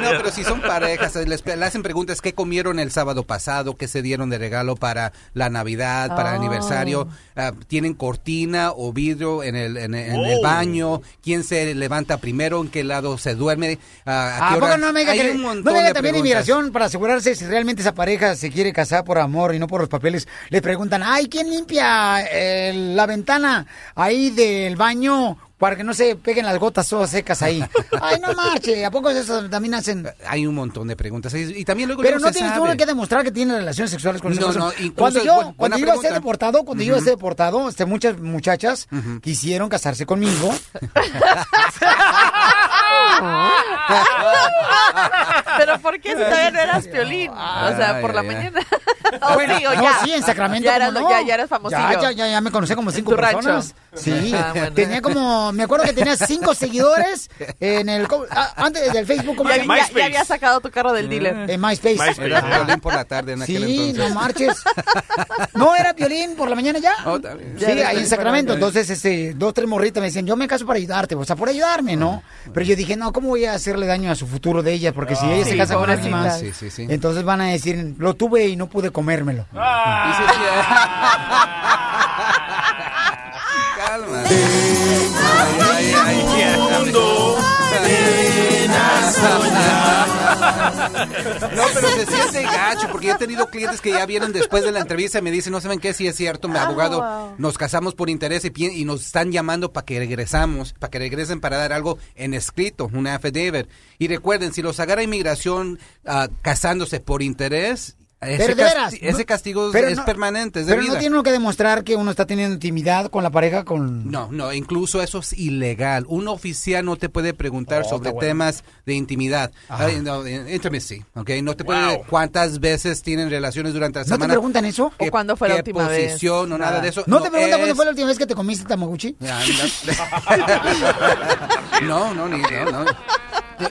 No, pero si son parejas, les, le hacen preguntas qué comieron el sábado pasado, qué se dieron de regalo para la Navidad, para el Oh. aniversario, ah, tienen cortina o vidrio en el, en, el- en el Oh. baño, quién se levanta primero, en qué lado se duerme, ah, a ¿A qué poco hora. no me diga, Hay que, un no montón me diga de también preguntas. inmigración para asegurarse si realmente esa pareja se quiere casar por amor y no por los papeles? Le preguntan, ay, ¿quién limpia eh, la ventana ahí del baño para que no se peguen las gotas todas secas ahí? [laughs] Ay, no marche, ¿a poco eso también hacen? Hay un montón de preguntas. Y, y también luego, Pero no tienes tú que demostrar que tienes relaciones sexuales con esa No, persona. no, cuando yo, bu- cuando buena yo iba a ser deportado, cuando yo iba a ser deportado, este, muchas muchachas quisieron casarse conmigo. [laughs] [laughs] [laughs] Pero ¿por qué si todavía no eras piolín? O sea, por la mañana. [laughs] O Bueno, sí, o no, ya. sí, en Sacramento. Ya ¿cómo eras, no? ya, ya eras famosillo. Ya, ya, ya, ya me conocí como cinco rancho. personas. Sí, Ah, bueno. tenía como, me acuerdo que tenía cinco seguidores en el, ah, antes del Facebook. ¿cómo Ya, había sacado tu carro del dealer. En MySpace. Era violín por la tarde en aquel Sí, entonces. no marches. No, era violín por la mañana ya. Oh. Sí, ahí en. Sacramento. Entonces, este, dos, tres morritas me decían, yo me caso para ayudarte, o sea, por ayudarme, ¿no? Pero yo dije, no, ¿cómo voy a hacerle daño a su futuro de ella? Porque si ella se casa con alguien más, Sí, sí, sí. entonces van a decir, lo tuve y no pude comérmelo. [laughs] [laughs] Calma. Ay, ay, ay, No, pero se siente gacho, porque yo he tenido clientes que ya vienen después de la entrevista y me dicen, no saben qué, si es cierto, mi abogado, nos casamos por interés y, y nos están llamando para que regresamos, para que regresen para dar algo en escrito, un affidavit. Y recuerden, si los agarra inmigración ah, casándose por interés, ese, Pero de veras, casti- ese no- castigo pero es no- permanente, es de Pero vida. no tiene uno que demostrar que uno está teniendo intimidad con la pareja con... No, no, incluso eso es ilegal. Un oficial no te puede preguntar Oh, sobre bueno. temas de intimidad. Ay, no, intimacy, ¿ok? No te puede cuántas veces tienen relaciones durante la ¿No te semana. preguntan eso? ¿Qué- ¿O cuándo fue la última vez? posición o nada de eso? ¿No, te preguntan cuándo fue la última vez que te comiste Tamaguchi? [laughs] No, no, ni, no, no.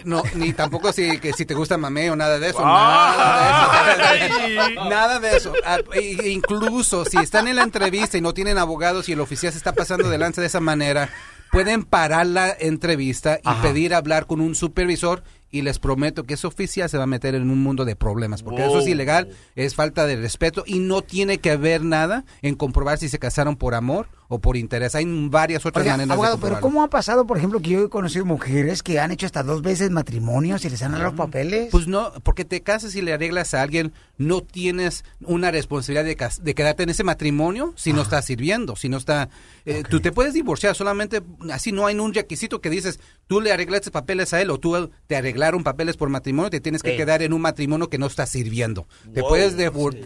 No, ni tampoco si, que si te gusta mamé o nada de eso. Nada de eso. [laughs] Nada de eso. Ah, e- incluso si están en la entrevista y no tienen abogados y el oficial se está pasando de lanza de esa manera, pueden parar la entrevista y Ajá. pedir hablar con un supervisor y les prometo que ese oficial se va a meter en un mundo de problemas, porque eso es ilegal, es falta de respeto y no tiene que ver nada en comprobar si se casaron por amor o por interés. Hay varias otras Oiga, maneras abogado, de pero. ¿cómo ha pasado, por ejemplo, que yo he conocido mujeres que han hecho hasta dos veces matrimonios y les han dado los papeles? Pues no, porque te casas y le arreglas a alguien, no tienes una responsabilidad de, cas- de quedarte en ese matrimonio si no está sirviendo, si no está... eh, Tú te puedes divorciar, solamente así no hay un requisito que dices, tú le arreglaste papeles a él o tú te arreglaron papeles por matrimonio, te tienes que quedar en un matrimonio que no está sirviendo. Te puedes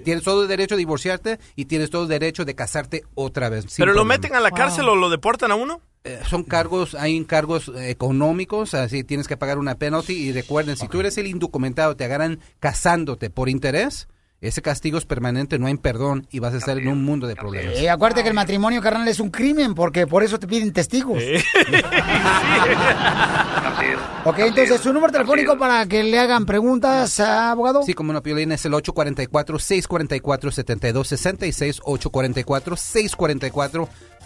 Tienes todo el derecho a divorciarte y tienes todo el derecho de casarte otra vez. ¿Pero lo. Meten a la cárcel o lo deportan a uno? Eh, son cargos, hay cargos económicos, así tienes que pagar una penalty y recuerden, si tú eres el indocumentado, te agarran casándote por interés, ese castigo es permanente, no hay perdón y vas a estar en un mundo de problemas. Eh, acuérdate que el matrimonio, carnal, es un crimen porque por eso te piden testigos. [laughs] ok, entonces, ¿su número telefónico para que le hagan preguntas, a abogado? Sí, como no, Piolín, es el 844-644-7266,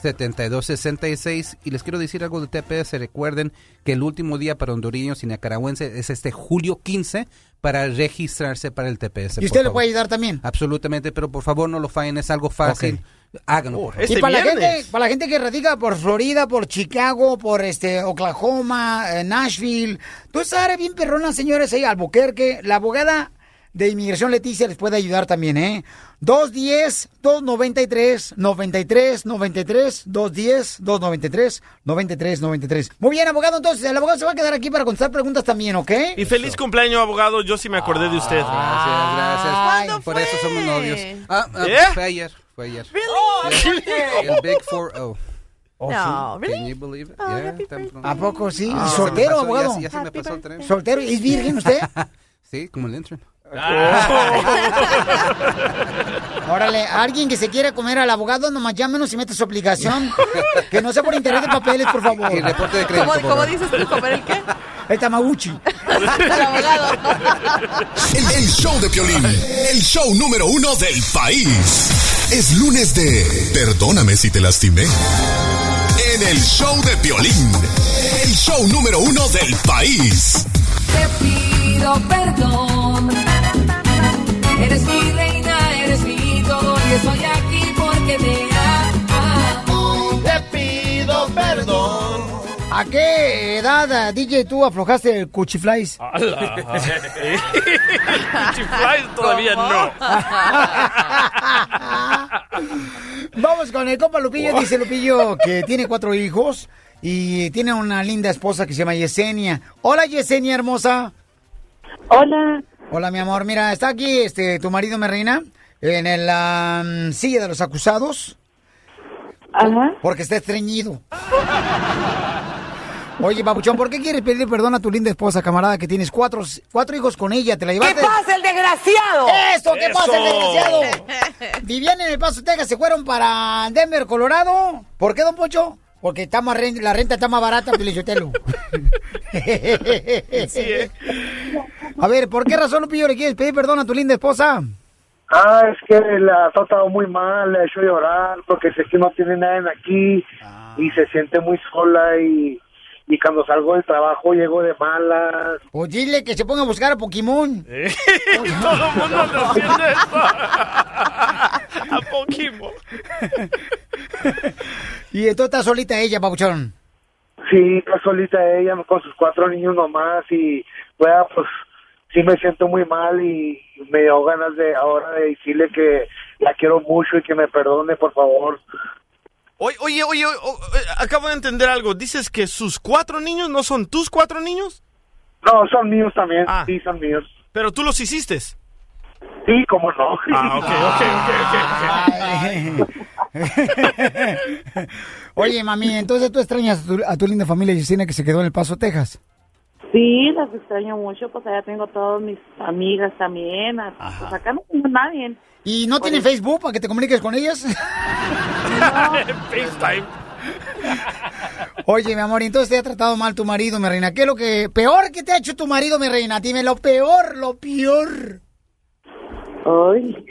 844-644-7266. Y les quiero decir algo de TPS, recuerden que el último día para hondureños y nicaragüenses es este julio 15 para registrarse para el TPS. ¿Y usted le puede ayudar también? Absolutamente, pero por favor no lo fallen, es algo fácil. Háganlo. por favor. y para la, gente, para la gente que radica por Florida, por Chicago, por este Oklahoma, eh, Nashville, tú sabes bien perrona, señores, ahí Albuquerque, la abogada de inmigración Leticia les puede ayudar también, ¿eh? 210-293-93-93, 210-293-93-93. Muy bien, abogado, entonces el abogado se va a quedar aquí para contestar preguntas también, ¿ok? Y feliz cumpleaños, abogado. Yo sí me acordé de usted. Gracias, gracias. Por eso somos novios. Ah, ah, ¿Eh? fue ayer, fue ayer. Oh, Yeah. El Big 4-0. Oh, No, Can you believe it? Yeah, tan pronto. ¿A poco sí? Ah, ¿Y soltero, abogado? Ya, ya se me pasó el tren. ¿Soltero? ¿Y es virgen usted? [laughs] Sí, como el intro. Órale, alguien que se quiera comer al abogado, nomás llámenos y mete su aplicación. Que no sea por interés de papeles, por favor. Y reporte de crédito, ¿Cómo, cómo dices tú? ¿Comer el qué? El tamaguchi. El abogado. El, el show de Piolín, el show número uno del país. Es lunes de Perdóname si te lastimé. En el show de Piolín, el show número uno del país. Te pido perdón. Eres mi reina, eres mi todo y estoy aquí porque te amo. Te pido perdón. ¿A qué edad, eh, DJ, tú aflojaste el cuchiflies? [laughs] Chiflais todavía no. [laughs] Vamos con el compa Lupillo. Dice Lupillo que tiene cuatro hijos y tiene una linda esposa que se llama Yesenia. Hola, Yesenia hermosa. Hola. Hola, mi amor. Mira, está aquí este tu marido, mi reina, en el am, silla de los acusados. Ajá. Porque está estreñido. Oye, Papuchón, ¿por qué quieres pedir perdón a tu linda esposa, camarada, que tienes cuatro, cuatro hijos con ella? ¿Te la llevaste? pasa, el desgraciado? ¡Eso! ¿Qué ¡Eso! pasa, el desgraciado? [laughs] Vivían en El Paso, Texas, se fueron para Denver, Colorado. ¿Por qué, don Pocho? Porque está más ren- la renta está más barata, Pelichotelo. [laughs] ¿eh? A ver, ¿por qué razón, Lupillo, le quieres pedir perdón a tu linda esposa? Ah, es que la ha tratado muy mal, le ha hecho llorar porque sé que no tiene nadie aquí y se siente muy sola y, y cuando salgo del trabajo llego de malas. Pues dile que se ponga a buscar a Pokémon. [laughs] Todo el mundo anda haciendo eso. [laughs] A Pokémon. Y entonces está solita ella, Papuchón. Sí, está solita ella con sus cuatro niños nomás y bueno, pues sí me siento muy mal y me dio ganas de ahora de decirle que la quiero mucho y que me perdone, por favor. Oye, oye, oye, o- o- eh, acabo de entender algo. Dices que sus cuatro niños no son tus cuatro niños. No, son míos también, sí, son míos. Pero tú los hiciste. Sí, cómo no. Ah, ok, ok, ok, ok. [laughs] [laughs] [laughs] [laughs] Oye, mami, entonces tú extrañas a tu, a tu linda familia Yesenia que se quedó en El Paso, Texas. Sí, las extraño mucho, pues allá tengo todas mis amigas también. Pues acá no tengo nadie. ¿Y no tienen Facebook para que te comuniques con ellas? [laughs] FaceTime. [laughs] Oye, mi amor, ¿y entonces te ha tratado mal tu marido, mi reina. ¿Qué es lo que peor que te ha hecho tu marido, mi reina? Dime lo peor, lo peor. Ay.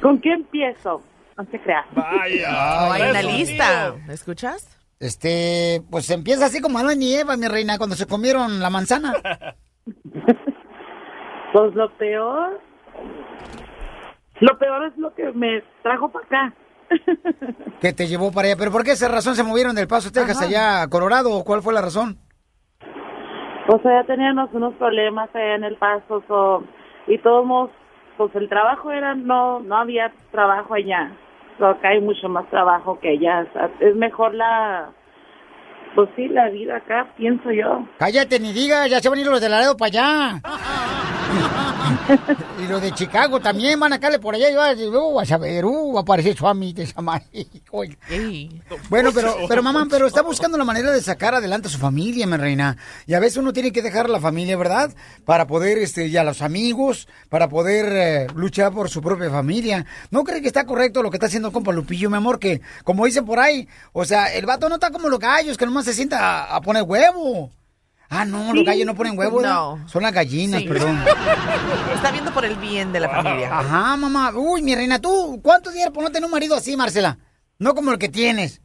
¿Con qué empiezo? No se crea. Vaya. Hay una lista. ¿Me escuchas? Este, pues empieza así como Adán y Eva, mi reina, cuando se comieron la manzana. [laughs] Pues lo peor. Lo peor es lo que me trajo para acá. [laughs] que te llevó para allá. ¿Pero por qué esa razón se movieron del Paso, Texas, Ajá. allá a Colorado? ¿O ¿Cuál fue la razón? O sea, ya teníamos unos problemas allá en el paso so, y todos, modos, pues el trabajo era, no no había trabajo allá. Acá hay mucho más trabajo que allá. O sea, es mejor la, pues sí, la vida acá, pienso yo. Cállate, ni diga, ya se van a ir los de Laredo para allá. [laughs] y los de Chicago también van a caerle por allá y va, uh, vas a ver, uh, va a aparecer Suami de Samay. [laughs] Bueno, pero, pero mamá, pero está buscando la manera de sacar adelante a su familia, mi reina. Y a veces uno tiene que dejar a la familia, ¿verdad? Para poder, este, y a los amigos, para poder eh, luchar por su propia familia. ¿No cree que está correcto lo que está haciendo el compa Lupillo, mi amor? Que, como dicen por ahí, o sea, el vato no está como los gallos, que nomás se sienta a, a poner huevo. Ah, no, los gallos no ponen huevo, ¿verdad? No. Son las gallinas, Sí. perdón. [laughs] Está viendo por el bien de la familia. Ajá, mamá. Uy, mi reina, ¿tú cuántos días por no tener un marido así, Marcela? No como el que tienes.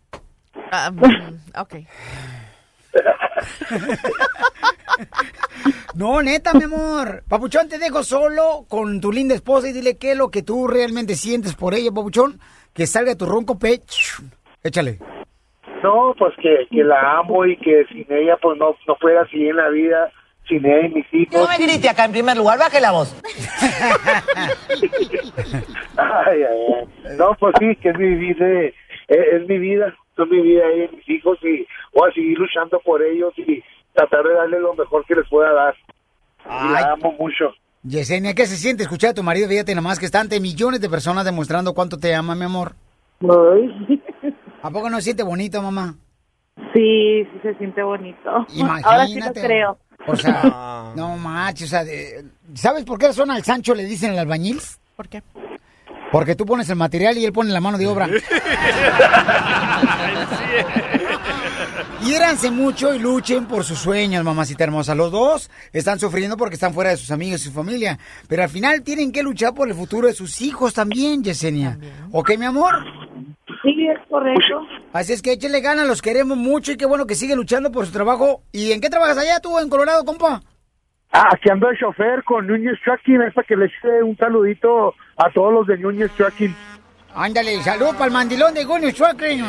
Ah, mm, ok. [laughs] No, neta, mi amor. Papuchón, te dejo solo con tu linda esposa y dile qué es lo que tú realmente sientes por ella, Papuchón. Que salga tu ronco pecho. Échale. No, pues que, que la amo y que sin ella pues no, no fuera así en la vida, sin ella y mis hijos. No me grite acá en primer lugar, baje la voz. Ay, ay, ay. No, pues sí, que es mi vida, es, es mi vida, son mi vida ella y mis hijos y voy a seguir luchando por ellos y tratar de darle lo mejor que les pueda dar. Y la amo mucho. Yesenia, ¿qué se siente escuchar a tu marido? Fíjate nomás que están ante millones de personas demostrando cuánto te ama, mi amor. ¿A poco no se siente bonito, mamá? Sí, sí se siente bonito. Imagínate. [laughs] Ahora sí lo creo. O sea, [laughs] no manches, o sea, ¿sabes por qué razón al Sancho le dicen el albañil? ¿Por qué? Porque tú pones el material y él pone la mano de obra. [laughs] Hiéranse mucho y luchen por sus sueños, mamacita hermosa. Los dos están sufriendo porque están fuera de sus amigos y su familia. Pero al final tienen que luchar por el futuro de sus hijos también, Yesenia. ¿Ok, mi amor? Sí, es correcto. Así es que échale ganas, los queremos mucho y qué bueno que sigue luchando por su trabajo. ¿Y en qué trabajas allá tú, en Colorado, compa? Ah, aquí ando de chofer con Núñez Trucking, es para que le eche un saludito a todos los de Núñez Trucking. Ándale, salud para el mandilón de Schwackring.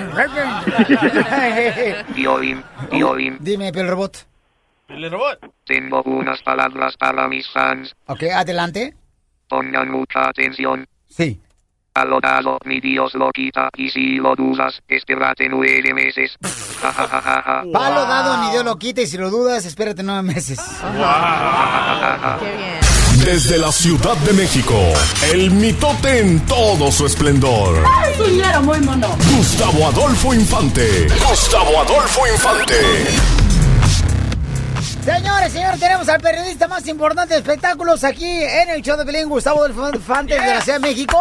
Violín, violín. Dime, el robot. El robot. Tengo unas palabras para mis fans. Ok, adelante. Pongan mucha atención. Sí. Lo dado, mi Dios lo quita, y si lo dudas, espérate nueve meses. Ja. Palo dado, ni Dios lo quita y si lo dudas, espérate nueve meses. Qué bien. Desde la Ciudad de México, el mitote en todo su esplendor. Señora, muy mono. Gustavo Adolfo Infante. Gustavo Adolfo Infante. Señores, señores, tenemos al periodista más importante de espectáculos aquí en el show de Pelín, Gustavo del Infante de la Ciudad de México.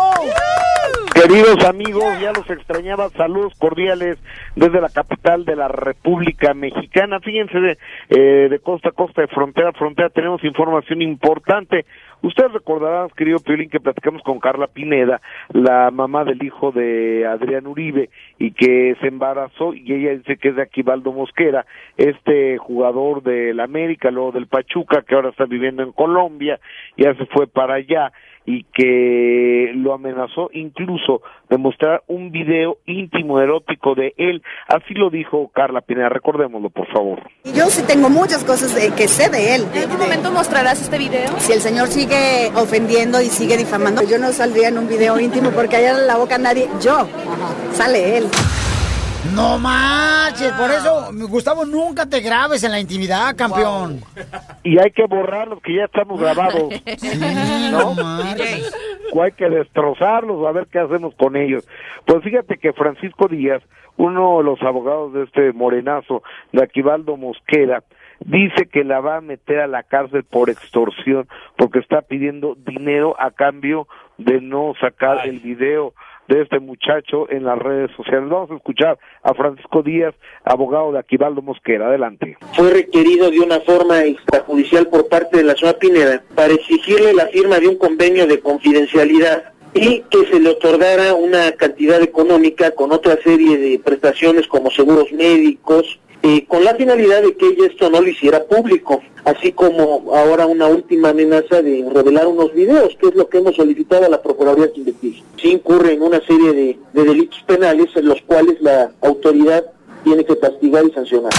Queridos amigos, ya los extrañaba, saludos cordiales desde la capital de la República Mexicana. Fíjense, de, eh, de costa a costa, de frontera a frontera, tenemos información importante. Ustedes recordarán, querido Piolín, que platicamos con Carla Pineda, la mamá del hijo de Adrián Uribe, y que se embarazó, y ella dice que es de Aquivaldo Mosquera, este jugador del América, luego del Pachuca, que ahora está viviendo en Colombia, ya se fue para allá, y que lo amenazó incluso de mostrar un video íntimo erótico de él. Así lo dijo Carla Pineda, recordémoslo, por favor. Yo sí tengo muchas cosas de, que sé de él. ¿En algún momento mostrarás este video? Si el señor sigue ofendiendo y sigue difamando, yo no saldría en un video íntimo porque allá en la boca nadie, yo, sale él. No manches, por eso, Gustavo, nunca te grabes en la intimidad, campeón. Y hay que borrar los que ya estamos grabados. Sí, [laughs] no manches. O hay que destrozarlos, a ver qué hacemos con ellos. Pues fíjate que Francisco Díaz, uno de los abogados de este morenazo, de Aquivaldo Mosquera, dice que la va a meter a la cárcel por extorsión porque está pidiendo dinero a cambio de no sacar el video de este muchacho en las redes sociales. Vamos a escuchar a Francisco Díaz, abogado de Aquivaldo Mosquera. Adelante. fue requerido de una forma extrajudicial por parte de la señora Pineda para exigirle la firma de un convenio de confidencialidad y que se le otorgara una cantidad económica con otra serie de prestaciones como seguros médicos, eh, con la finalidad de que ella esto no lo hiciera público, así como ahora una última amenaza de revelar unos videos, que es lo que hemos solicitado a la Procuraduría que investigue. Sí incurre en una serie de, de delitos penales en los cuales la autoridad tiene que castigar y sancionar.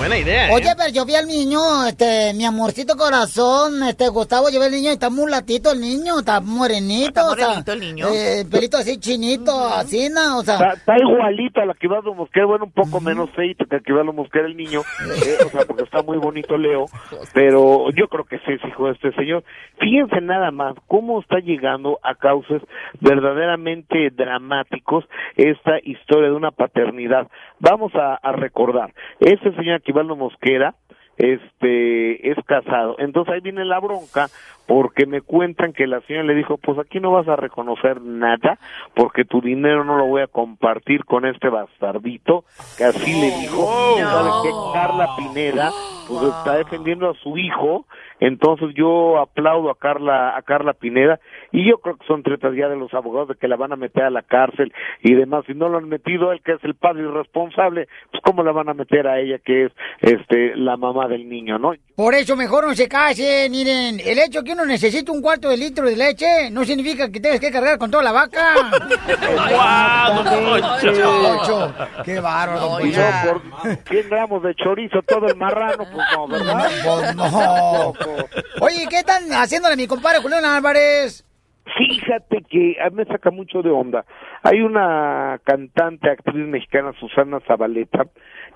Buena idea. ¿eh? Oye, pero yo vi al niño, este, mi amorcito corazón, este, Gustavo, yo vi al niño y está muy latito el niño, está morenito. Está o sea, el niño. eh, pelito así chinito, así, ¿no? O sea. Está, está igualito a la que Ibaldo Mosquera, bueno, un poco menos feito que la que Ibaldo Mosquera el niño, [laughs] eh, o sea, porque está muy bonito Leo, pero yo creo que sí es hijo de este señor. Fíjense nada más cómo está llegando a causas verdaderamente dramáticos esta historia de una paternidad. Vamos a, a recordar, este señor Aquivaldo Mosquera, este es casado. Entonces ahí viene la bronca porque me cuentan que la señora le dijo, pues aquí no vas a reconocer nada porque tu dinero no lo voy a compartir con este bastardito, que así le dijo. ¿Sabe qué? Carla Pineda pues está defendiendo a su hijo, entonces yo aplaudo a Carla a Carla Pineda y yo creo que son tretas ya de los abogados de que la van a meter a la cárcel y demás, si no lo han metido él que es el padre irresponsable, pues cómo la van a meter a ella que es este la mamá del niño, ¿no? Por eso mejor no se casen, miren, el hecho que uno necesita un cuarto de litro de leche no significa que tengas que cargar con toda la vaca. [laughs] Ocho. Qué bárbaro, don Y Poncho. yo por 100 gramos de chorizo todo el marrano, pues no, ¿verdad? Pues no. Oye, ¿qué están haciéndole a mi compadre Julián Álvarez? Fíjate que a mí me saca mucho de onda. Hay una cantante, actriz mexicana, Susana Zabaleta,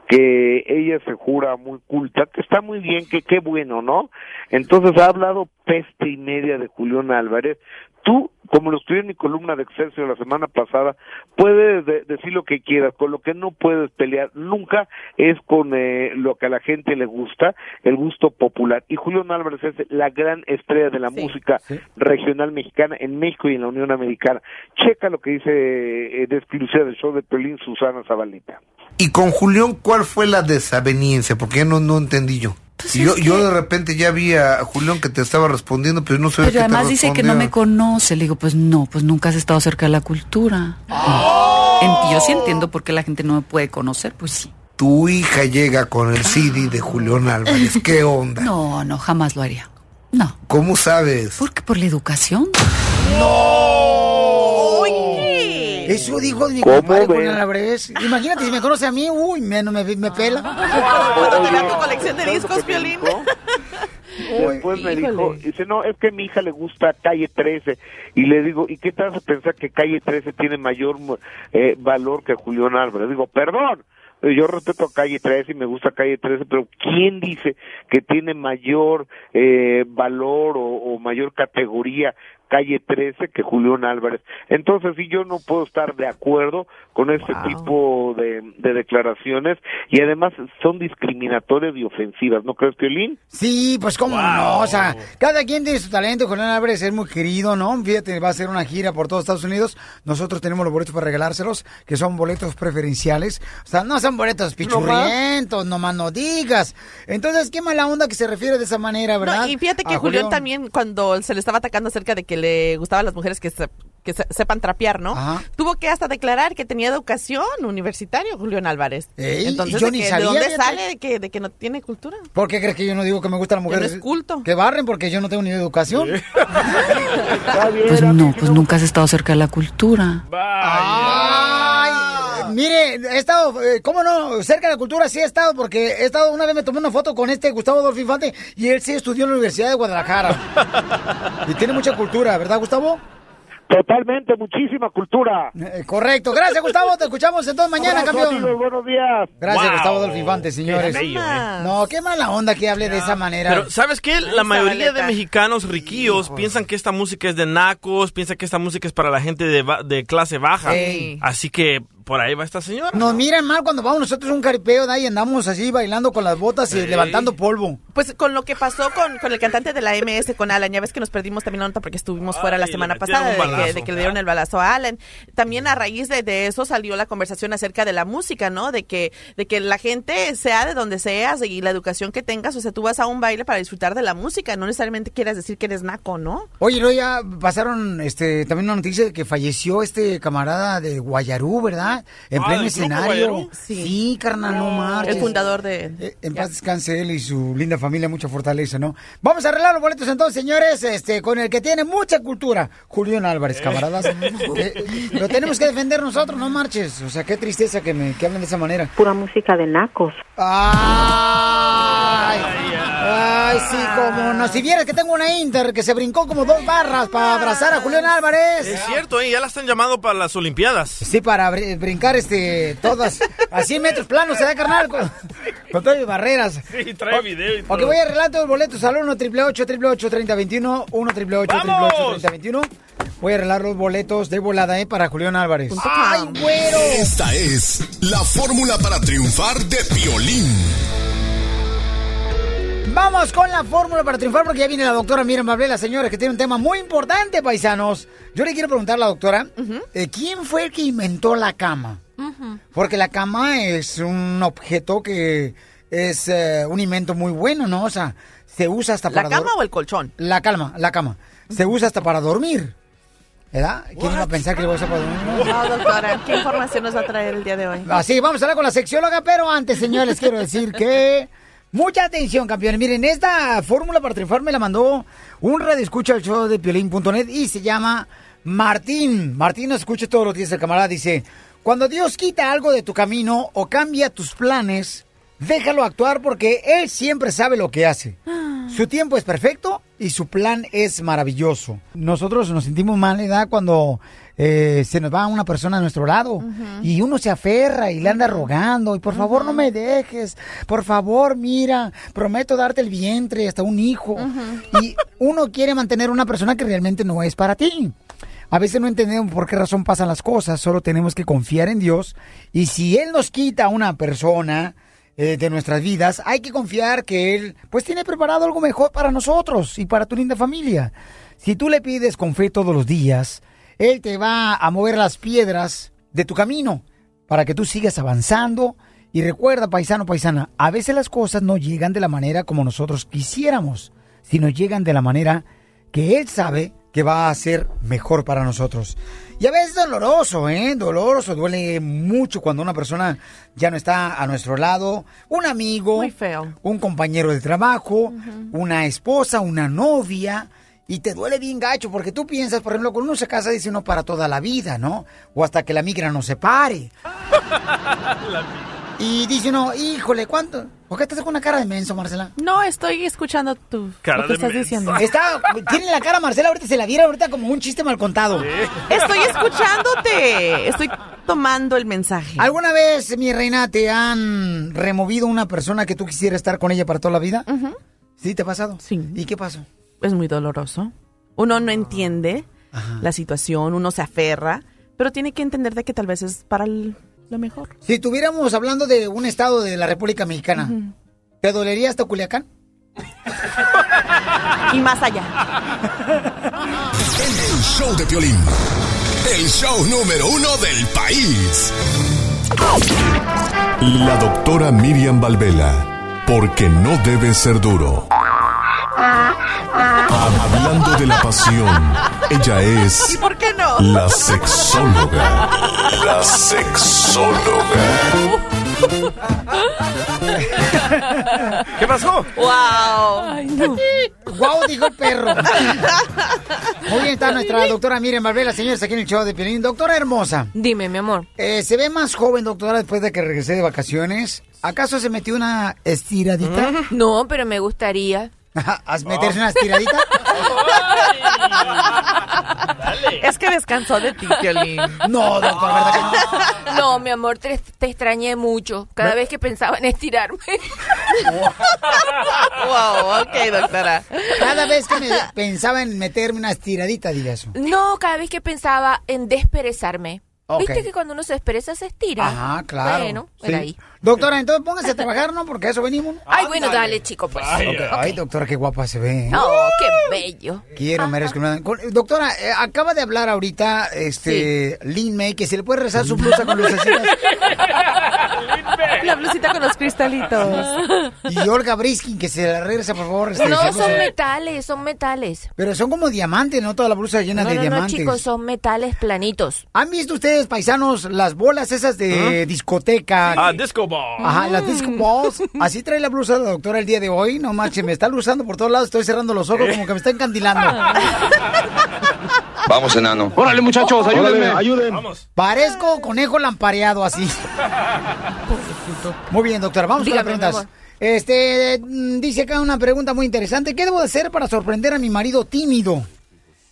que ella se jura muy culta, que está muy bien, que qué bueno, ¿no? Entonces ha hablado peste y media de Julián Álvarez. Tú, como lo escribí en mi columna de Excelsior la semana pasada, puedes de- decir lo que quieras, con lo que no puedes pelear nunca es con eh, lo que a la gente le gusta, el gusto popular. Y Julián Álvarez es la gran estrella de la música regional mexicana en México y en la Unión Americana. Checa lo que dice eh, de exclusiva del show de Pelín Susana Zabaleta. Y con Julián, ¿cuál fue la desaveniencia? Porque ya no, no entendí yo. Pues yo, yo de repente ya vi a Julián que te estaba respondiendo, pero no sé Pero además dice que no me conoce. Le digo, pues no, pues nunca has estado cerca de la cultura. En- yo sí entiendo por qué la gente no me puede conocer, pues sí. Tu hija llega con el CD de Julián Álvarez. ¿Qué [laughs] onda? No, no, jamás lo haría. ¿Cómo sabes? Porque por la educación. Eso dijo mi ¿Cómo compadre? Julián Álvarez. Imagínate, si me conoce a mí, uy, menos me, me pela. [laughs] Te vea tu colección de discos, Piolín. [laughs] Después me dijo, dice, no, es que a mi hija le gusta Calle 13. Y le digo, ¿y qué te hace pensar que Calle 13 tiene mayor eh, valor que Julián Álvarez? Digo, perdón, yo respeto a Calle 13 y me gusta Calle 13, pero ¿quién dice que tiene mayor eh, valor o, o mayor categoría Calle 13 que Julián Álvarez? Entonces, sí, yo no puedo estar de acuerdo con este tipo de, de declaraciones y además son discriminatorias y ofensivas, ¿no crees, Piolín? Sí, pues cómo no, o sea, cada quien tiene su talento, Julián Álvarez es muy querido, ¿no? Fíjate, va a hacer una gira por todos Estados Unidos, nosotros tenemos los boletos para regalárselos, que son boletos preferenciales, o sea, no son boletos pichurrientos, nomás no digas. Entonces, qué mala onda que se refiere de esa manera, ¿verdad? No, y fíjate que A Julián también, cuando se le estaba atacando acerca de que le gustaban las mujeres que, se- que se- sepan trapear, ¿no? Tuvo que hasta declarar que tenía educación universitaria, Julián Álvarez. Ey, Entonces, yo ¿de, ni que- ¿de dónde sale de que, de que no tiene cultura? ¿Por qué crees que yo no digo que me gustan las mujeres? no es culto. Que barren porque yo no tengo ni educación. [laughs] Pues no, pues nunca has estado cerca de la cultura. Mire, he estado, eh, ¿cómo no? Cerca de la cultura sí he estado, porque he estado, una vez me tomé una foto con este Gustavo Adolfo Infante y él sí estudió en la Universidad de Guadalajara. [laughs] y tiene mucha cultura, ¿verdad, Gustavo? Totalmente, muchísima cultura. Eh, correcto. Gracias, Gustavo. Te escuchamos entonces mañana, Abrazo, campeón. amigos, buenos días. Gracias, Wow. Gustavo Adolfo Infante, señores. Qué bello, ¿eh? No, qué mala onda que hable de esa manera. Pero, ¿sabes qué? La mayoría de mexicanos riquillos piensan que esta música es de nacos, piensan que esta música es para la gente de, ba- de clase baja. Ey. Así que por ahí va esta señora. Nos miran mal cuando vamos nosotros a un caripeo de ahí andamos así bailando con las botas y levantando polvo. Pues con lo que pasó con, con el cantante de la MS, con Alan, ya ves que nos perdimos también la nota porque estuvimos fuera la semana pasada de que, de que le dieron el balazo a Alan. También a raíz de, de eso salió la conversación acerca de la música, ¿no? De que, de que la gente sea de donde seas y la educación que tengas, o sea, tú vas a un baile para disfrutar de la música, no necesariamente quieras decir que eres naco, ¿no? Oye, no, ya pasaron este, también una noticia de que falleció este camarada de Guayarú, ¿verdad? En Ah, pleno ¿del grupo escenario. Sí. carnal, no marches. El fundador de... Eh, En paz descanse él y su linda familia, mucha fortaleza, ¿no? Vamos a arreglar los boletos entonces, señores, este, con el que tiene mucha cultura, Julián Álvarez, camaradas. [laughs] Eh, lo tenemos que defender nosotros, no marches. O sea, qué tristeza que me que hablen de esa manera. Pura música de nacos. Ay, ay, sí, como no. Si vieras que tengo una Inter que se brincó como dos barras para abrazar a Julián Álvarez. Es cierto, ¿eh? ya la están llamando para las Olimpiadas. Sí, para br- brincar este todas a 100 metros planos, ¿se da carnal? [laughs] Con, con todas mis barreras. Sí, trae video y todo. Ok, voy a arreglar todos los boletos al 1 888 3021 1 888 3021 Voy a arreglar los boletos de volada, ¿eh? Para Julián Álvarez. ¡Ay, güero! Esta es la fórmula para triunfar de Piolín. Vamos con la fórmula para triunfar porque ya viene la doctora Miriam Mablela, señores, que tiene un tema muy importante, paisanos. Yo le quiero preguntar a la doctora, eh, ¿quién fue el que inventó la cama? Porque la cama es un objeto que es eh, un invento muy bueno, ¿no? O sea, se usa hasta ¿La para... cama dor- o el colchón? La calma, la cama. Se usa hasta para dormir. ¿Verdad? ¿Quién iba a pensar que le voy a usar para dormir? No, doctora, ¿qué información nos va a traer el día de hoy? Así, vamos a hablar con la sexióloga, pero antes, señores, quiero decir que... Mucha atención, campeones. Miren, esta fórmula para triunfar me la mandó un radio escucha al show de piolín.net y se llama Martín. Martín nos escucha todos los días, el camarada dice, cuando Dios quita algo de tu camino o cambia tus planes, déjalo actuar porque Él siempre sabe lo que hace. [gasps] Su tiempo es perfecto y su plan es maravilloso. Nosotros nos sentimos mal, ¿verdad? Cuando eh, se nos va una persona a nuestro lado y uno se aferra y le anda rogando y por favor no me dejes, por favor mira, prometo darte el vientre hasta un hijo. Y uno quiere mantener una persona que realmente no es para ti. A veces no entendemos por qué razón pasan las cosas, solo tenemos que confiar en Dios y si Él nos quita a una persona, eh, de nuestras vidas, hay que confiar que Él pues tiene preparado algo mejor para nosotros y para tu linda familia. Si tú le pides con fe todos los días, Él te va a mover las piedras de tu camino para que tú sigas avanzando. Y recuerda, paisano, paisana, a veces las cosas no llegan de la manera como nosotros quisiéramos, sino llegan de la manera que Él sabe que va a ser mejor para nosotros. Y a veces es doloroso, ¿eh? Doloroso, duele mucho cuando una persona ya no está a nuestro lado. Un amigo, Muy feo. un compañero de trabajo, una esposa, una novia. Y te duele bien gacho porque tú piensas, por ejemplo, cuando uno se casa dice uno para toda la vida, ¿no? O hasta que la migra no se pare. [laughs] Y dice uno, híjole, ¿cuánto? ¿Por qué estás con una cara de menso, Marcela? No, estoy escuchando tu, Cara lo que de estás menso. diciendo. Está, tiene la cara Marcela, ahorita se la viera ahorita como un chiste mal contado. Estoy escuchándote. Estoy tomando el mensaje. ¿Alguna vez, mi reina, te han removido una persona que tú quisieras estar con ella para toda la vida? ¿Sí te ha pasado? Sí. ¿Y qué pasó? Es muy doloroso. Uno no entiende la situación, uno se aferra, pero tiene que entender de que tal vez es para el- lo mejor. Si estuviéramos hablando de un estado de la República Mexicana, ¿te dolería hasta Culiacán? Y más allá. El show de Piolín. El show número uno del país. La doctora Miriam Valvela. Porque no debe ser duro. Hablando de la pasión, ella es ¿Y por qué no? la sexóloga. La sexóloga. ¿Qué pasó? ¡Wow! Ay, no. ¡Guau! Dijo el perro. Muy bien, está nuestra doctora Miriam Valvela, señores, aquí en el show de Piolín. Doctora hermosa. Dime, mi amor. Eh, se ve más joven, doctora, después de que regresé de vacaciones. ¿Acaso se metió una estiradita? No, pero me gustaría. [laughs] ¿Has meterse una estiradita? Es que descansó de ti, Piolín. No, doctor, ¿verdad que no? No, mi amor, te, te extrañé mucho. Cada vez que pensaba en estirarme. [laughs] wow, ok, doctora. Cada vez que me pensaba en meterme una estiradita, diga eso. No, cada vez que pensaba en desperezarme. ¿Viste que cuando uno se expresa se estira? Ajá, claro. Bueno, Sí. era ahí. Doctora, entonces póngase a trabajar, ¿no? Porque a eso venimos. Ay, bueno, dale, chico, pues. Ay, doctora, qué guapa se ve. Oh, qué bello. Quiero, merezco. Con- Doctora, eh, acaba de hablar ahorita, este, Lin May, que se le puede rezar su blusa con lucecitas. [laughs] La blusita con los cristalitos. Y Olga Briskin, que se la regresa, por favor. este, No, son metales, son metales. Pero son como diamantes, ¿no? Toda la blusa llena No, de no, no, diamantes. chicos, son metales planitos. ¿Han visto ustedes, paisanos, las bolas esas de discoteca? Ah, disco Ajá, las disco balls. Así trae la blusa la doctora el día de hoy. No manches, me está luzando por todos lados. Estoy cerrando los ojos como que me está encandilando. Vamos, enano. Órale, muchachos, ayúdenme. ayuden. Parezco conejo lampareado así. [laughs] Muy bien, doctora. Vamos Dígame, con las preguntas. Este, mm, dice acá una pregunta muy interesante. ¿Qué debo de hacer para sorprender a mi marido tímido?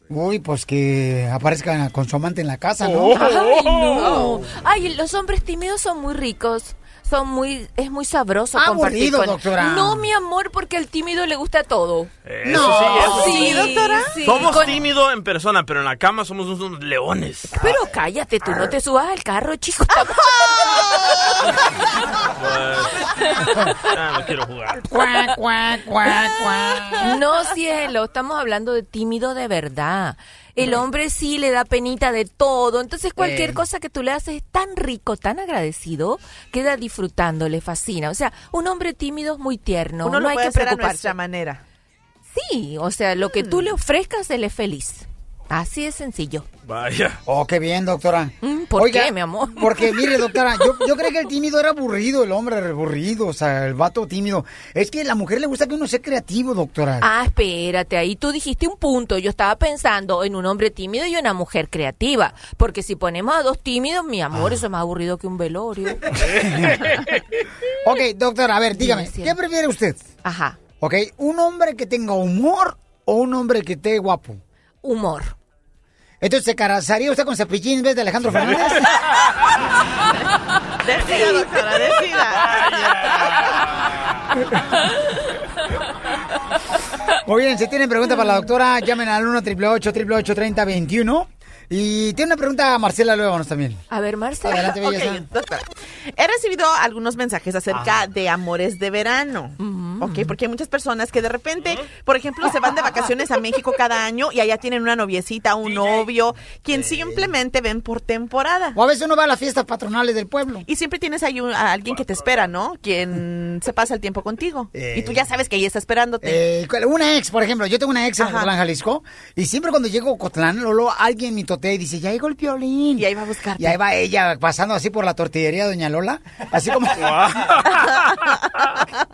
Uy, pues que aparezca con su amante en la casa, ¿no? Ay, no. Ay, los hombres tímidos son muy ricos. Son muy, es muy sabroso compartir Aburrido, con- doctora. No, mi amor, porque al tímido le gusta todo. Eso sí, eso sí, doctora. Sí, Somos con- tímidos en persona, pero en la cama somos unos leones. Pero cállate, tú no te subas al carro, chico. Pues, ya no quiero jugar. No, cielo, estamos hablando de tímido de verdad. El hombre sí le da penita de todo, entonces cualquier Eh. cosa que tú le haces es tan rico, tan agradecido, queda disfrutando, le fascina. O sea, un hombre tímido es muy tierno, Uno no lo hay puede que hacer a preocuparse. nuestra manera. Sí, o sea, lo que tú le ofrezcas, él es feliz. Así es sencillo. Vaya. Oh, qué bien, doctora. Mm, ¿Por Oiga, qué, mi amor? Porque, mire, doctora, [laughs] yo, yo creí que el tímido era aburrido, el hombre era aburrido, o sea, el vato tímido. Es que a la mujer le gusta que uno sea creativo, doctora. Ah, espérate, ahí tú dijiste un punto. Yo estaba pensando en un hombre tímido y una mujer creativa. Porque si ponemos a dos tímidos, mi amor, eso es más aburrido que un velorio. [laughs] Ok, doctora, a ver, dígame, Dime. ¿qué prefiere usted? Ajá. Ok, ¿un hombre que tenga humor o un hombre que esté guapo? Humor. Entonces, ¿se casaría usted con Cepillín en vez de Alejandro Fernández? [laughs] Decida, doctora, Muy bien, si tienen pregunta para la doctora, llamen al 1 888 3021 Y tiene una pregunta a Marcela Luevanos también. A ver, Marcela. Adelante, [laughs] belleza. He recibido algunos mensajes acerca de amores de verano. Ok, porque hay muchas personas que de repente, por ejemplo, se van de vacaciones a México cada año y allá tienen una noviecita, un novio, quien simplemente ven por temporada. O a veces uno va a las fiestas patronales del pueblo. Y siempre tienes ahí un- a alguien que te espera, ¿no? Quien se pasa el tiempo contigo. Eh. Y tú ya sabes que ella está esperándote. Eh, una ex, por ejemplo, yo tengo una ex en Ajá. Ocotlán, Jalisco, y siempre cuando llego a Ocotlán, Lolo, alguien me y dice, ya llegó el piolín. Y ahí va a buscarte. Y ahí va ella pasando así por la tortillería de Doña Lola, así como... [laughs]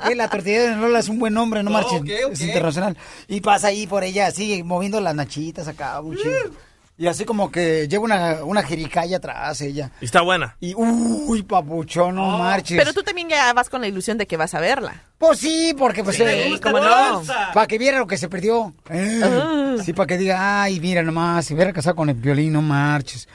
que [laughs] la tortillería de Doña Lola es un buen nombre, no ok. es internacional. Y pasa ahí por ella así, moviendo las nachitas acá, muy chido. Y así como que lleva una, una jericaya atrás ella. Y está buena. Y uy, papuchón, no marches. Pero tú también ya vas con la ilusión de que vas a verla. Pues sí, porque pues... Sí, eh, ¿cómo no? Para que viera lo que se perdió. Eh, Ah. Sí, para que diga, ay, mira nomás, si hubiera casado con el violín, no marches.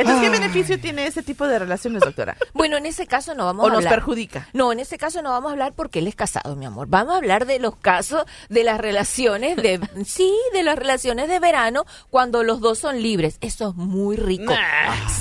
Entonces, ¿qué beneficio tiene ese tipo de relaciones, doctora? [laughs] Bueno, en ese caso no vamos ¿O a nos hablar. perjudica? No, en ese caso no vamos a hablar porque él es casado, mi amor. Vamos a hablar de los casos de las relaciones de [laughs] sí, de las relaciones de verano cuando los dos son libres. Eso es muy rico.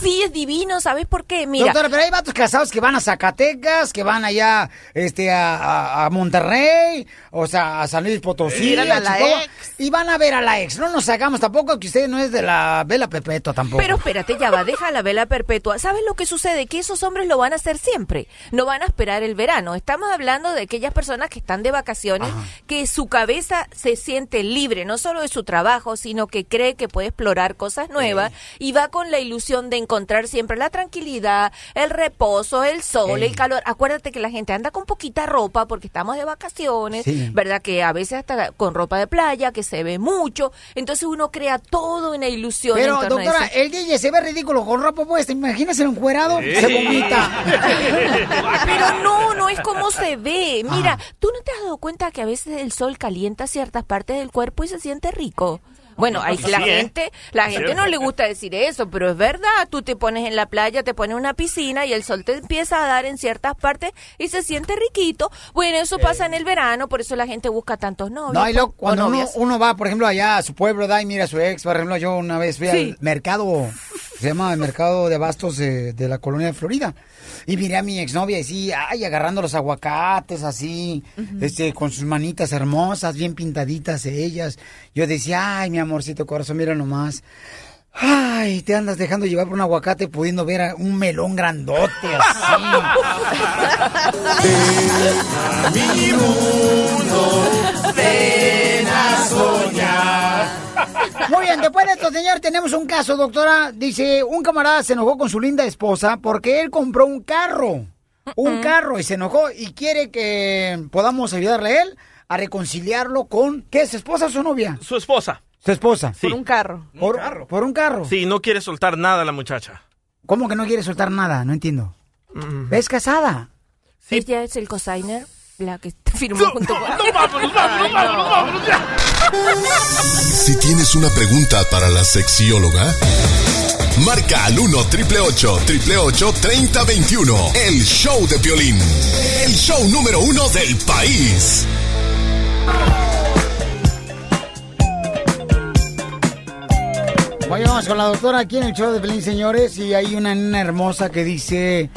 Sí, es divino, ¿sabes por qué? Mira, Doctora, pero hay vatos casados que van a Zacatecas, que van allá este, a, a- a Monterrey, o sea, a San Luis Potosí, Miran a la Chihuahua, ex. y van a ver a la ex. No nos hagamos tampoco que usted no es de la Vela Pepeto tampoco. Pero espérate, ya va, deja la vela perpetua. ¿Sabes lo que sucede? Que esos hombres lo van a hacer siempre. No van a esperar el verano. Estamos hablando de aquellas personas que están de vacaciones, que su cabeza se siente libre, no solo de su trabajo, sino que cree que puede explorar cosas nuevas y va con la ilusión de encontrar siempre la tranquilidad, el reposo, el sol, el calor. Acuérdate que la gente anda con poquita ropa porque estamos de vacaciones, Sí. ¿verdad? Que a veces hasta con ropa de playa, que se ve mucho. Entonces uno crea todo una ilusión. en Pero, torno a doctora, eso. el DJ se ve ridículo con ropa puesta. Imagínese encuerado, se vomita. [laughs] Pero no, no es como se ve. Mira, ¿tú no te has dado cuenta que a veces el sol calienta ciertas partes del cuerpo y se siente rico? Bueno, hay la Sí, ¿eh? gente, la gente no le gusta decir eso, pero es verdad. Tú te pones en la playa, te pones en una piscina y el sol te empieza a dar en ciertas partes y se siente riquito. Bueno, eso pasa en el verano, por eso la gente busca tantos novios. No, y luego, o cuando uno, uno va, por ejemplo, allá a su pueblo, da y mira a su ex, por ejemplo, yo una vez fui Sí. al mercado se llama el mercado de abastos de, de la colonia de Florida. Y miré a mi exnovia y sí, ay, agarrando los aguacates así, este, con sus manitas hermosas, bien pintaditas ellas. Yo decía, ay, mi amorcito corazón, mira nomás. Ay, te andas dejando llevar por un aguacate pudiendo ver a un melón grandote así. mi mundo, ven a soñar. Después de esto, señor, tenemos un caso, doctora. Dice, un camarada se enojó con su linda esposa porque él compró un carro. Un carro y se enojó y quiere que podamos ayudarle a él a reconciliarlo con... ¿Qué es, su esposa o su novia? Su esposa. Su esposa. Sí. Por un carro. Por, por un carro. Sí, no quiere soltar nada la muchacha. ¿Cómo que no quiere soltar nada? No entiendo. ¿Es casada? Ella es el cosigner, la que firmó junto con... vámonos, vámonos, vámonos, vámonos, Si tienes una pregunta para la sexióloga, marca al 1 triple 888 3021. El show de violín. El show número uno del país. Hoy vamos con la doctora aquí en el show de Pelín, señores, y hay una nena hermosa que dice...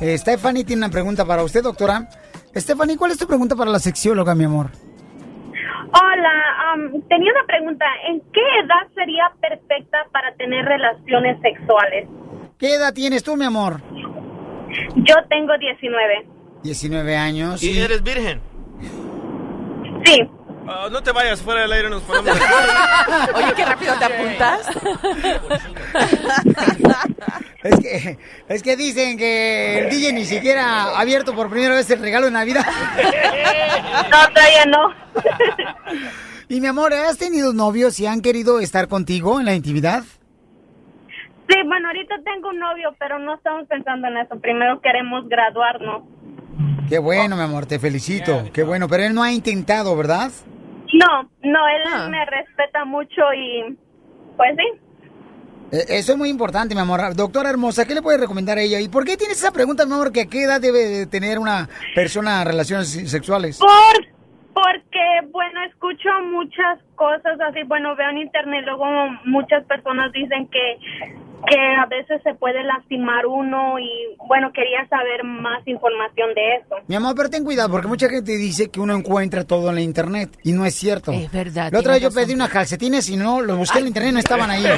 eh, Stephanie tiene una pregunta para usted, doctora. Stephanie, ¿cuál es tu pregunta para la sexióloga, mi amor? Hola, am, tenía una pregunta. ¿En qué edad sería perfecta para tener relaciones sexuales? ¿Qué edad tienes tú, mi amor? Yo tengo 19. 19 años. ¿Y eres virgen? Sí. Ah, no te vayas fuera del aire, nos ponemos. [laughs] Oye, qué rápido te apuntas. [laughs] Es que, es que dicen que el DJ ni siquiera ha abierto por primera vez el regalo de Navidad. [laughs] No, todavía no. Y mi amor, ¿has tenido novios y han querido estar contigo en la intimidad? Sí, bueno, ahorita tengo un novio, pero no estamos pensando en eso. Primero queremos graduarnos. Qué bueno, mi amor, te felicito. Qué bueno, pero él no ha intentado, ¿verdad? No, no, él me respeta mucho y pues sí. Eh, Eso es muy importante, mi amor. Doctora hermosa, ¿qué le puede recomendar a ella? ¿Y por qué tienes esa pregunta, mi amor, que a qué edad debe de tener una persona relaciones sexuales? Por, porque, bueno, escucho muchas cosas así, bueno, veo en internet, luego muchas personas dicen que, que a veces se puede lastimar uno y, bueno, quería saber más información de eso. Mi amor, pero ten cuidado, porque mucha gente dice que uno encuentra todo en la internet y no es cierto. Es verdad, La otra vez yo razón. pedí unas calcetines y no, los busqué en la internet y no estaban ahí. [laughs]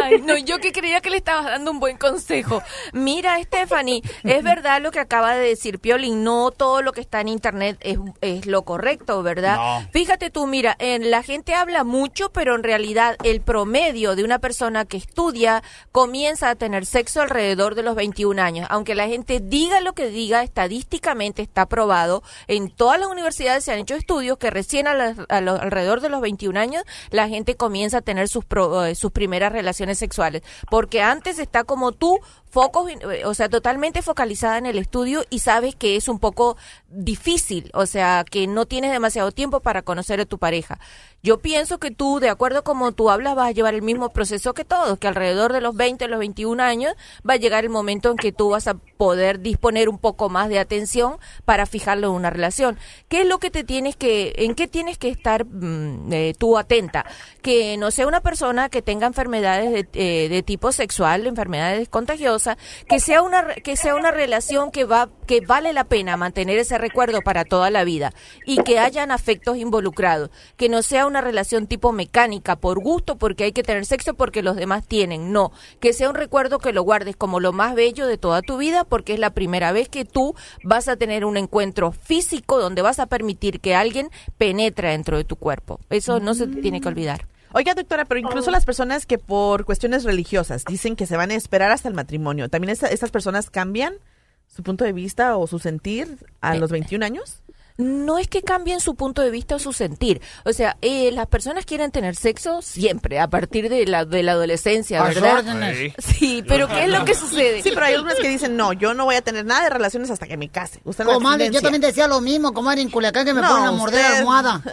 Ay, no, yo que creía que le estabas dando un buen consejo. Mira, Stephanie, es verdad lo que acaba de decir Piolín, no todo lo que está en internet es, es lo correcto, ¿verdad? No. Fíjate tú, mira, en, la gente habla mucho, pero en realidad el promedio de una persona que estudia comienza a tener sexo alrededor de los 21 años. Aunque la gente diga lo que diga, estadísticamente está probado, en todas las universidades se han hecho estudios que recién a las- a los- alrededor de los 21 años la gente comienza a tener sus, pro- eh, sus primeras relaciones sexuales. Porque antes está como tú, focos, eh, o sea, totalmente focalizada en el estudio y sabes que es un poco difícil, o sea, que no tienes demasiado tiempo para conocer a tu pareja. Yo pienso que tú, de acuerdo como tú hablas, vas a llevar el mismo proceso que todos, que alrededor de los 20, los 21 años va a llegar el momento en que tú vas a poder disponer un poco más de atención para fijarlo en una relación. ¿Qué es lo que te tienes que, en qué tienes que estar mm, eh, tú atenta? Que no sea una persona que tenga enfermedades de, eh, de tipo sexual, enfermedades contagiosas, que sea una, que sea una relación que va, que vale la pena mantener ese recuerdo para toda la vida y que hayan afectos involucrados, que no sea una relación tipo mecánica por gusto porque hay que tener sexo porque los demás tienen, no, que sea un recuerdo que lo guardes como lo más bello de toda tu vida porque es la primera vez que tú vas a tener un encuentro físico donde vas a permitir que alguien penetre dentro de tu cuerpo. Eso no se te tiene que olvidar. Oiga, doctora, pero incluso las personas que por cuestiones religiosas dicen que se van a esperar hasta el matrimonio, ¿también esta- estas personas cambian su punto de vista o su sentir a los 21 años? No es que cambien su punto de vista o su sentir. O sea, eh, las personas quieren tener sexo siempre, a partir de la, de la adolescencia, ¿verdad? Sí, pero ¿qué es lo que sucede? Sí, pero hay algunas que dicen, no, yo no voy a tener nada de relaciones hasta que me case. Usted la Comadre, yo también decía lo mismo, comadre, en Culiacán que me No, ponen a morder la usted- almohada. [laughs]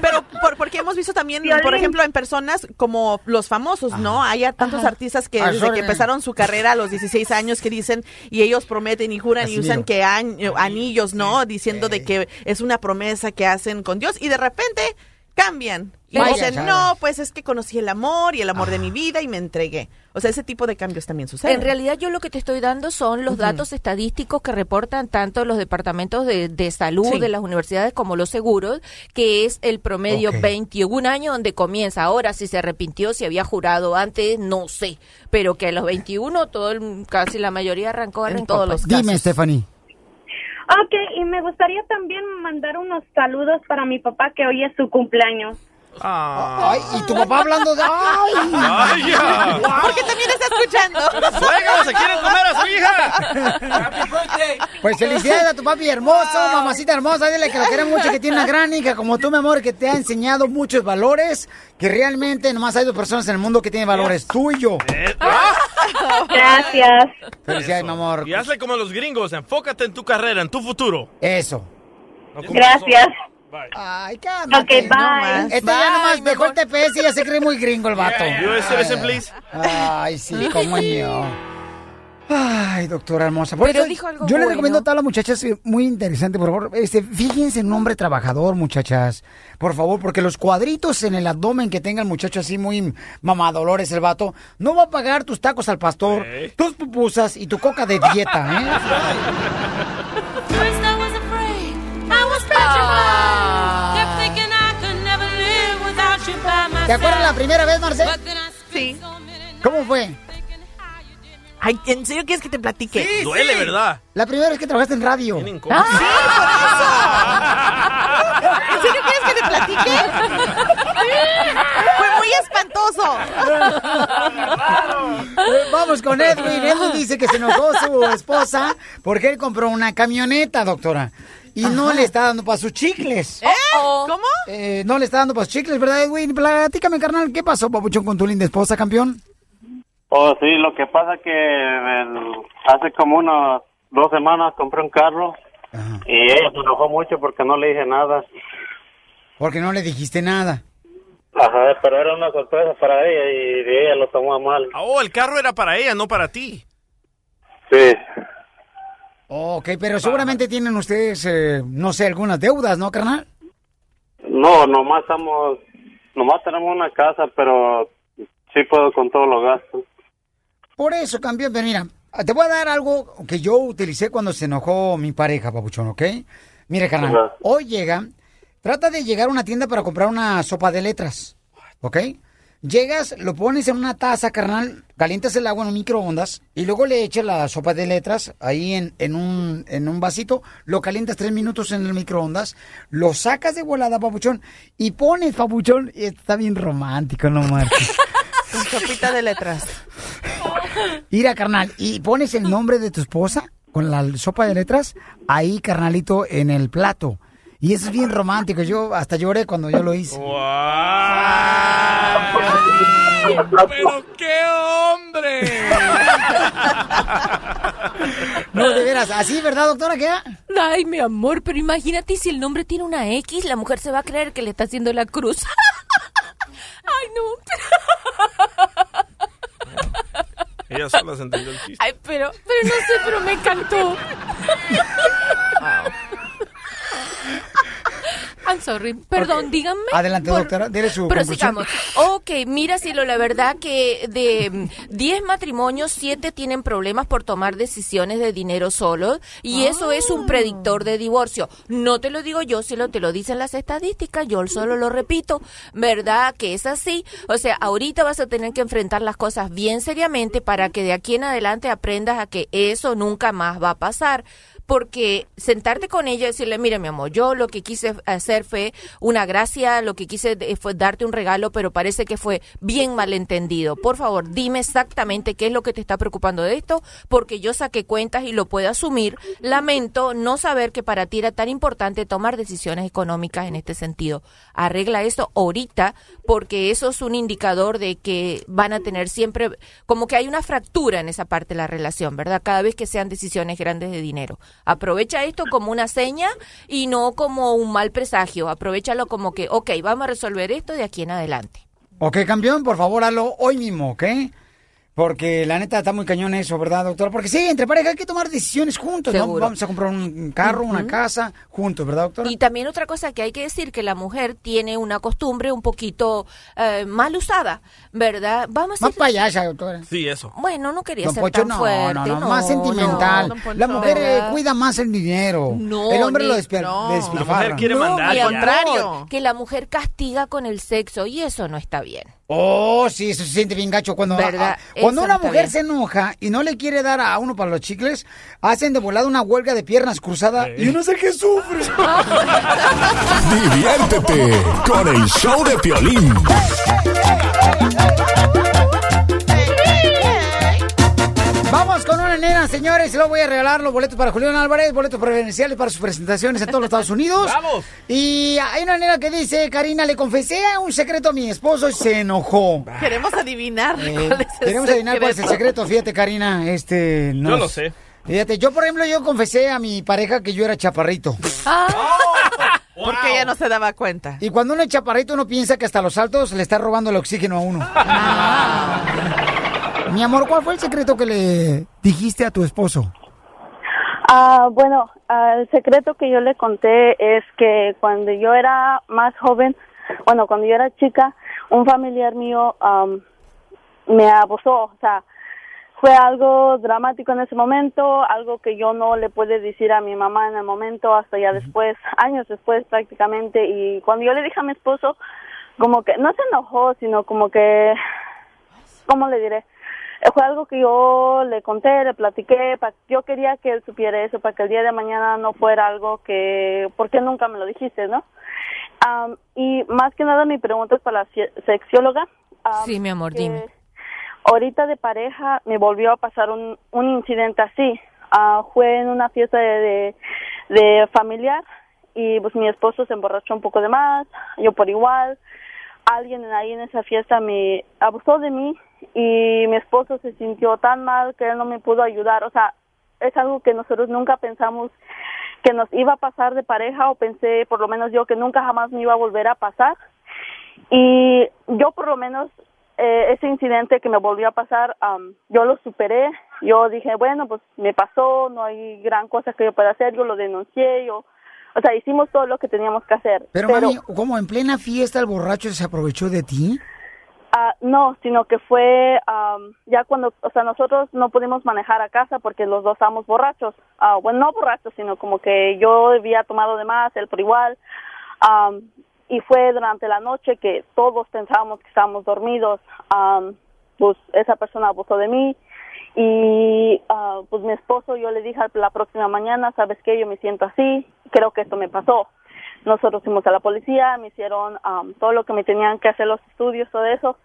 Pero por- porque hemos visto también, por ejemplo, en personas como los famosos, ¿no? Hay tantos artistas que desde que empezaron su carrera a los 16 años que dicen y ellos prometen y juran y usan que añ- anillos, ¿no? Diciendo de que es una promesa que hacen con Dios y de repente cambian. Y Vaya, dicen, no, pues es que conocí el amor y el amor de mi vida y me entregué. O sea, ese tipo de cambios también suceden. En realidad yo lo que te estoy dando son los datos estadísticos que reportan tanto los departamentos de, de salud Sí. de las universidades como los seguros, que es el promedio Ok. 21 años donde comienza. Ahora, si se arrepintió, si había jurado antes, no sé. Pero que a los 21, todo el- casi la mayoría arrancó en todos los Dime, Stephanie. Ok, y me gustaría también mandar unos saludos para mi papá que hoy es su cumpleaños. Ay, y tu papá hablando de... ¡Ay! Ay, ya. Porque también está escuchando. ¡Suegros, se quieren comer a su hija! Pues felicidades a tu papi hermoso, mamacita hermosa. Dile que lo queremos mucho, que tiene una gran hija como tú, mi amor, que te ha enseñado muchos valores. Que realmente nomás hay dos personas en el mundo que tienen valores, tú y yo. [laughs] Gracias. Felicidades, mi amor. Y hazle como los gringos, enfócate en tu carrera, en tu futuro. Eso. No Gracias. Ay, cálmate. Ok, bye. Este ya nomás dejó el TPS y ya se cree muy gringo el vato. US citizen, please. Ay, sí, cómo no. Ay, doctora hermosa. Por Pero eso, dijo algo yo le recomiendo a todas las muchachas, eh, muy interesante, por favor, este, fíjense en un hombre trabajador, muchachas. Por favor, porque los cuadritos en el abdomen que tenga el muchacho así muy mamadolores, el vato, no va a pagar tus tacos al pastor, tus pupusas y tu coca de dieta, ¿eh? First I was afraid, I was petrified. Kept thinking I could never live without you by my ¿Te acuerdas la primera vez, Marcel? Sí. ¿Cómo fue? Ay, ¿en serio quieres que te platique? Duele, ¿verdad? La primera vez que trabajaste en radio. [laughs] ¿En serio quieres que te platique? Fue muy espantoso. Eh, Vamos con Edwin. Edwin dice que se enojó su esposa porque él compró una camioneta, doctora. Y no le está dando para sus chicles. ¿Eh? ¿Cómo? Eh, no le está dando para sus chicles, ¿verdad, Edwin? Platícame, carnal, ¿qué pasó, papuchón, con tu linda esposa, campeón? Oh, sí, lo que pasa que el- hace como unas dos semanas compré un carro y ella se enojó mucho porque no le dije nada. Porque no le dijiste nada. Ajá, pero era una sorpresa para ella y ella lo tomó a mal. Oh, el carro era para ella, no para ti. Sí. Ok, pero seguramente tienen ustedes, eh, no sé, algunas deudas, ¿no, carnal? No, nomás estamos, nomás tenemos una casa, pero sí puedo con todos los gastos. Por eso, campeón, pero mira, te voy a dar algo que yo utilicé cuando se enojó mi pareja, papuchón, ¿ok? Mire, carnal, hoy llega, trata de llegar a una tienda para comprar una sopa de letras, ¿ok? Llegas, lo pones en una taza, carnal, calientas el agua en un microondas y luego le echas la sopa de letras ahí en, en, un, en un vasito, lo calientas tres minutos en el microondas, lo sacas de volada, papuchón, y pones, papuchón, y está bien romántico, no marches. [laughs] Con sopita de letras. Mira, carnal, y pones el nombre de tu esposa con la sopa de letras ahí, carnalito, en el plato. Y eso es bien romántico. Yo hasta lloré cuando yo lo hice. ¡Pero qué hombre! No, de veras, así, ¿verdad, doctora? ¿Qué? Ay, mi amor, pero imagínate si el nombre tiene una X, la mujer se va a creer que le está haciendo la cruz. Ay, no. [laughs] Ella sola se entendió el chiste. Ay, pero, pero no sé, pero me encantó. [laughs] I'm sorry. Perdón, díganme. Adelante, Por- doctora, dile su Pero sigamos. Ok, mira, Cielo, la verdad que de mm, 10 matrimonios, 7 tienen problemas por tomar decisiones de dinero solo y eso es un predictor de divorcio. No te lo digo yo, Cielo, te lo dicen las estadísticas, yo solo lo repito. ¿Verdad que es así? O sea, ahorita vas a tener que enfrentar las cosas bien seriamente para que de aquí en adelante aprendas a que eso nunca más va a pasar porque sentarte con ella y decirle, mira, mi amor, yo lo que quise hacer fue una gracia, lo que quise de- fue darte un regalo, pero parece que fue bien malentendido. Por favor, dime exactamente qué es lo que te está preocupando de esto, porque yo saqué cuentas y lo puedo asumir. Lamento no saber que para ti era tan importante tomar decisiones económicas en este sentido. Arregla esto ahorita, porque eso es un indicador de que van a tener siempre, como que hay una fractura en esa parte de la relación, ¿verdad? Cada vez que sean decisiones grandes de dinero. Aprovecha esto como una seña y no como un mal presagio. Aprovechalo como que, ok, vamos a resolver esto de aquí en adelante. Ok, campeón, por favor, hazlo hoy mismo, ¿ok? Porque la neta está muy cañón eso, ¿verdad, doctora? Porque sí, entre pareja hay que tomar decisiones juntos, ¿no? Seguro. Vamos a comprar un carro, una casa, juntos, ¿verdad, doctora? Y también otra cosa que hay que decir, que la mujer tiene una costumbre un poquito eh, mal usada, ¿verdad? Vamos a Más payasa, doctora. Sí, eso. Bueno, no quería Don ser Poncho, tan no, fuerte. no, no, más sentimental. no, don Poncho. la mujer eh, ¿Verdad? cuida más el dinero. No, el hombre lo ni- despe- no. despilfarra. No, mi amor, contrario. Que la mujer castiga con el sexo y eso no está bien. Oh, sí, eso se siente bien gacho. Cuando, ¿Verdad? cuando una mujer bien. se enoja y no le quiere dar a uno para los chicles, hacen de volada una huelga de piernas cruzada y uno sé que sufre. [laughs] Diviértete con el show de Piolín. Vamos con una nena, señores, y luego voy a regalar los boletos para Julián Álvarez, boletos preferenciales para sus presentaciones en todos los Estados Unidos. ¡Vamos! Y hay una nena que dice, Karina, le confesé un secreto a mi esposo y se enojó. Queremos adivinar. Eh, cuál es el queremos adivinar cuál es el secreto, fíjate, Karina, este... Yo nos- lo sé. Fíjate, yo por ejemplo, yo confesé a mi pareja que yo era chaparrito. [laughs] Porque ella no se daba cuenta. Y cuando uno es chaparrito, uno piensa que hasta los altos le está robando el oxígeno a uno. Mi amor, ¿cuál fue el secreto que le dijiste a tu esposo? Ah, bueno, ah, el secreto que yo le conté es que cuando yo era más joven, bueno, cuando yo era chica, un familiar mío am, me abusó, o sea, fue algo dramático en ese momento, algo que yo no le pude decir a mi mamá en el momento, hasta ya después, años después prácticamente, y cuando yo le dije a mi esposo, como que no se enojó, sino como que, ¿cómo le diré? Fue algo que yo le conté, le platiqué, pa- yo quería que él supiera eso para que el día de mañana no fuera algo que, ¿por qué nunca me lo dijiste, no? Am, y más que nada mi pregunta es para la sexióloga. Am, Sí, mi amor, dime. Ahorita de pareja me volvió a pasar un, un incidente así. Ah, fue en una fiesta de, de, de familiar y pues mi esposo se emborrachó un poco de más, yo por igual. Alguien ahí en esa fiesta me abusó de mí y mi esposo se sintió tan mal que él no me pudo ayudar. O sea, es algo que nosotros nunca pensamos que nos iba a pasar de pareja o pensé, por lo menos yo, que nunca jamás me iba a volver a pasar. Y yo por lo menos eh, ese incidente que me volvió a pasar, am, yo lo superé. Yo dije, bueno, pues me pasó, no hay gran cosa que yo pueda hacer. Yo lo denuncié, yo, o sea, hicimos todo lo que teníamos que hacer. Pero, mami, como en plena fiesta el borracho se aprovechó de ti. Ah, no, sino que fue am, ya cuando, o sea, nosotros no pudimos manejar a casa porque los dos estábamos borrachos. Ah, bueno, no borrachos, sino como que yo había tomado de más, él por igual. Am, y fue durante la noche que todos pensábamos que estábamos dormidos. Am, pues esa persona abusó de mí. Y ah, pues mi esposo, yo le dije la próxima mañana, ¿sabes qué? Yo me siento así, creo que esto me pasó. Nosotros fuimos a la policía, me hicieron am, todo lo que me tenían que hacer, los estudios, todo eso.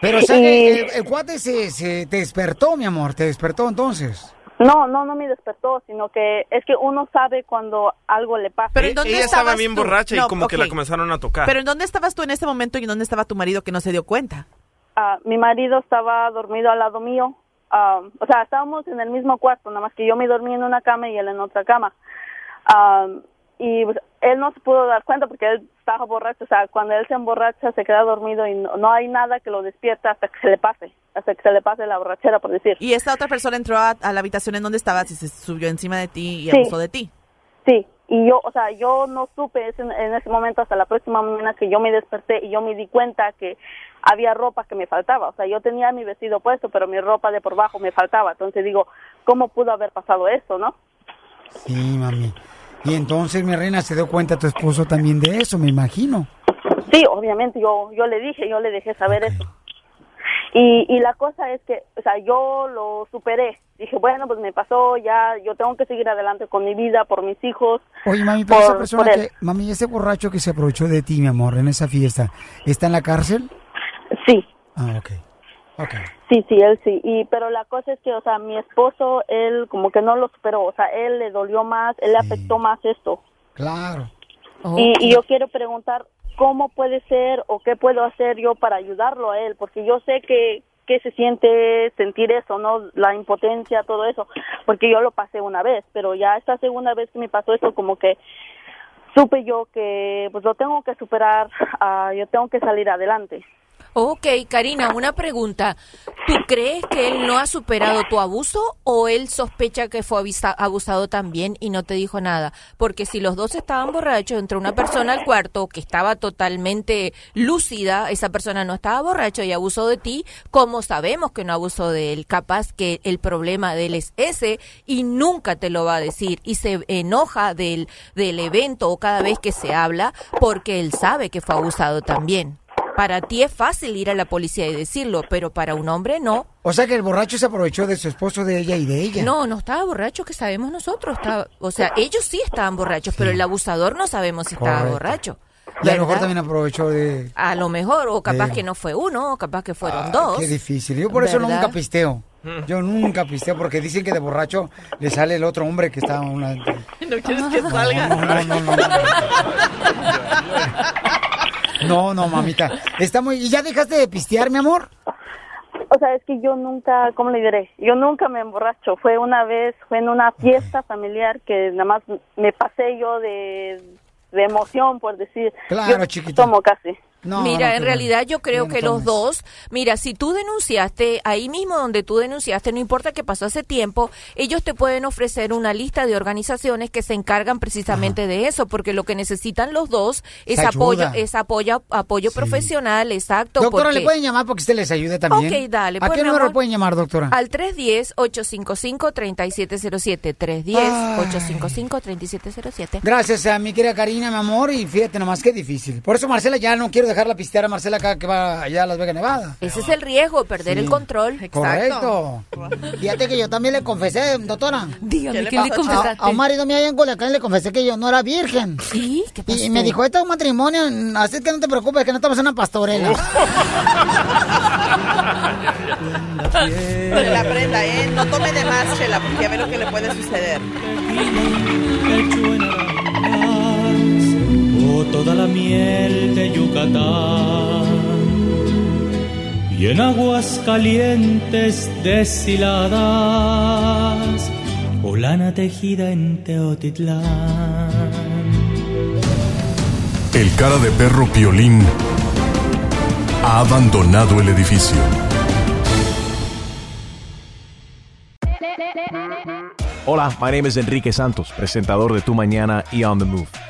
Pero, o sea, Y- que el, el cuate se, se te despertó, mi amor, te despertó entonces. No, no, no me despertó, sino que es que uno sabe cuando algo le pasa. Pero ¿en dónde Ella estaba estabas bien tú? borracha y como que la comenzaron a tocar. Pero ¿en dónde estabas tú en ese momento y en dónde estaba tu marido que no se dio cuenta? Ah, mi marido estaba dormido al lado mío. Ah, o sea, estábamos en el mismo cuarto, nada más que yo me dormí en una cama y él en otra cama. Ah, y pues, él no se pudo dar cuenta porque él estaba borracho. O sea, cuando él se emborracha se queda dormido y no, no hay nada que lo despierta hasta que se le pase, hasta que se le pase la borrachera, por decir. Y esta otra persona entró a, a la habitación en donde estabas y se subió encima de ti y Sí. abusó de ti. Sí, y yo, o sea, yo no supe ese- en ese momento hasta la próxima mañana que yo me desperté y yo me di cuenta que había ropa que me faltaba. O sea, yo tenía mi vestido puesto, pero mi ropa de por bajo me faltaba. Entonces digo, ¿cómo pudo haber pasado esto, no? Sí, mami. Y entonces, mi reina, se dio cuenta tu esposo también de eso, me imagino. Sí, obviamente yo yo le dije, yo le dejé saber eso. Y, y la cosa es que, o sea, yo lo superé. Dije, bueno, pues me pasó, ya yo tengo que seguir adelante con mi vida, por mis hijos. Oye, mami, pero por- esa persona que... Mami, ese borracho que se aprovechó de ti, mi amor, en esa fiesta, ¿está en la cárcel? Sí. Ah, ok. Ok. Sí, sí, él sí. Y pero la cosa es que, o sea, mi esposo, él como que no lo superó, o sea, él le dolió más, él le afectó más esto. Claro. Y, y yo quiero preguntar cómo puede ser o qué puedo hacer yo para ayudarlo a él, porque yo sé que que se siente sentir eso, ¿no? La impotencia, todo eso, porque yo lo pasé una vez, pero ya esta segunda vez que me pasó eso, como que supe yo que pues lo tengo que superar, ah, yo tengo que salir adelante. Ok, Karina, una pregunta. ¿Tú crees que él no ha superado tu abuso o él sospecha que fue abusado también y no te dijo nada? Porque si los dos estaban borrachos, entró una persona al cuarto que estaba totalmente lúcida, esa persona no estaba borracho y abusó de ti, ¿cómo sabemos que no abusó de él? Capaz que el problema de él es ese y nunca te lo va a decir y se enoja del, del evento o cada vez que se habla porque él sabe que fue abusado también. Para ti es fácil ir a la policía y decirlo, pero para un hombre no. O sea que el borracho se aprovechó de su esposo, de ella y de ella. No, no estaba borracho, que sabemos nosotros. Estaba, o sea, ellos sí estaban borrachos, pero el abusador no sabemos si estaba borracho. Y a lo mejor también aprovechó de... A lo mejor, o capaz De- que no fue uno, o capaz que fueron Ah, dos. Qué difícil. Yo por eso ¿Verdad? nunca pisteo. Yo nunca pisteo porque dicen que de borracho le sale el otro hombre que está una... [laughs] No quieres que salga. No, no, no, no, no. No, [laughs] no, mamita. Está muy... ¿Y ya dejaste de pistear, mi amor? O sea, es que yo nunca, ¿cómo le diré? Yo nunca me emborracho. Fue una vez, fue en una fiesta familiar que nada más me pasé yo de, de emoción, por decir. Claro, yo chiquita. Tomo casi. Mira, en realidad yo creo no que los dos, mira, si tú denunciaste, ahí mismo donde tú denunciaste, no importa que pasó hace tiempo, ellos te pueden ofrecer una lista de organizaciones que se encargan precisamente de eso, porque lo que necesitan los dos es apoyo, ayuda. es apoyo, apoyo profesional, exacto. Doctora, porque- ¿le pueden llamar porque usted les ayude también? Ok, dale, ¿A pues, qué número amor. pueden llamar, doctora? Al 310-855-3707. 310-855-3707. Gracias a mi querida Karina, mi amor, y fíjate nomás qué difícil. Por eso, Marcela, ya no quiero dejarla pistear a Marcela acá que va allá a Las Vegas, Nevada. Ese es el riesgo, perder Sí. el control. Correcto. Fíjate que yo también le confesé, doctora. Dígame, ¿qué le confesaste? A, a un marido mío allá en Culiacán le confesé que yo no era virgen. ¿Sí? ¿Qué pasó? Y me dijo, esto es un matrimonio, así que no te preocupes, que no estamos en una pastorela. [laughs] Pero la prenda, ¿eh? No tome de más, Chela, porque ya ve lo que le puede suceder. Toda la miel de Yucatán y en aguas calientes deshiladas o lana tejida en Teotitlán. El cara de perro Piolín ha abandonado el edificio. Hola, my name is Enrique Santos, presentador de Tu Mañana y On the Move.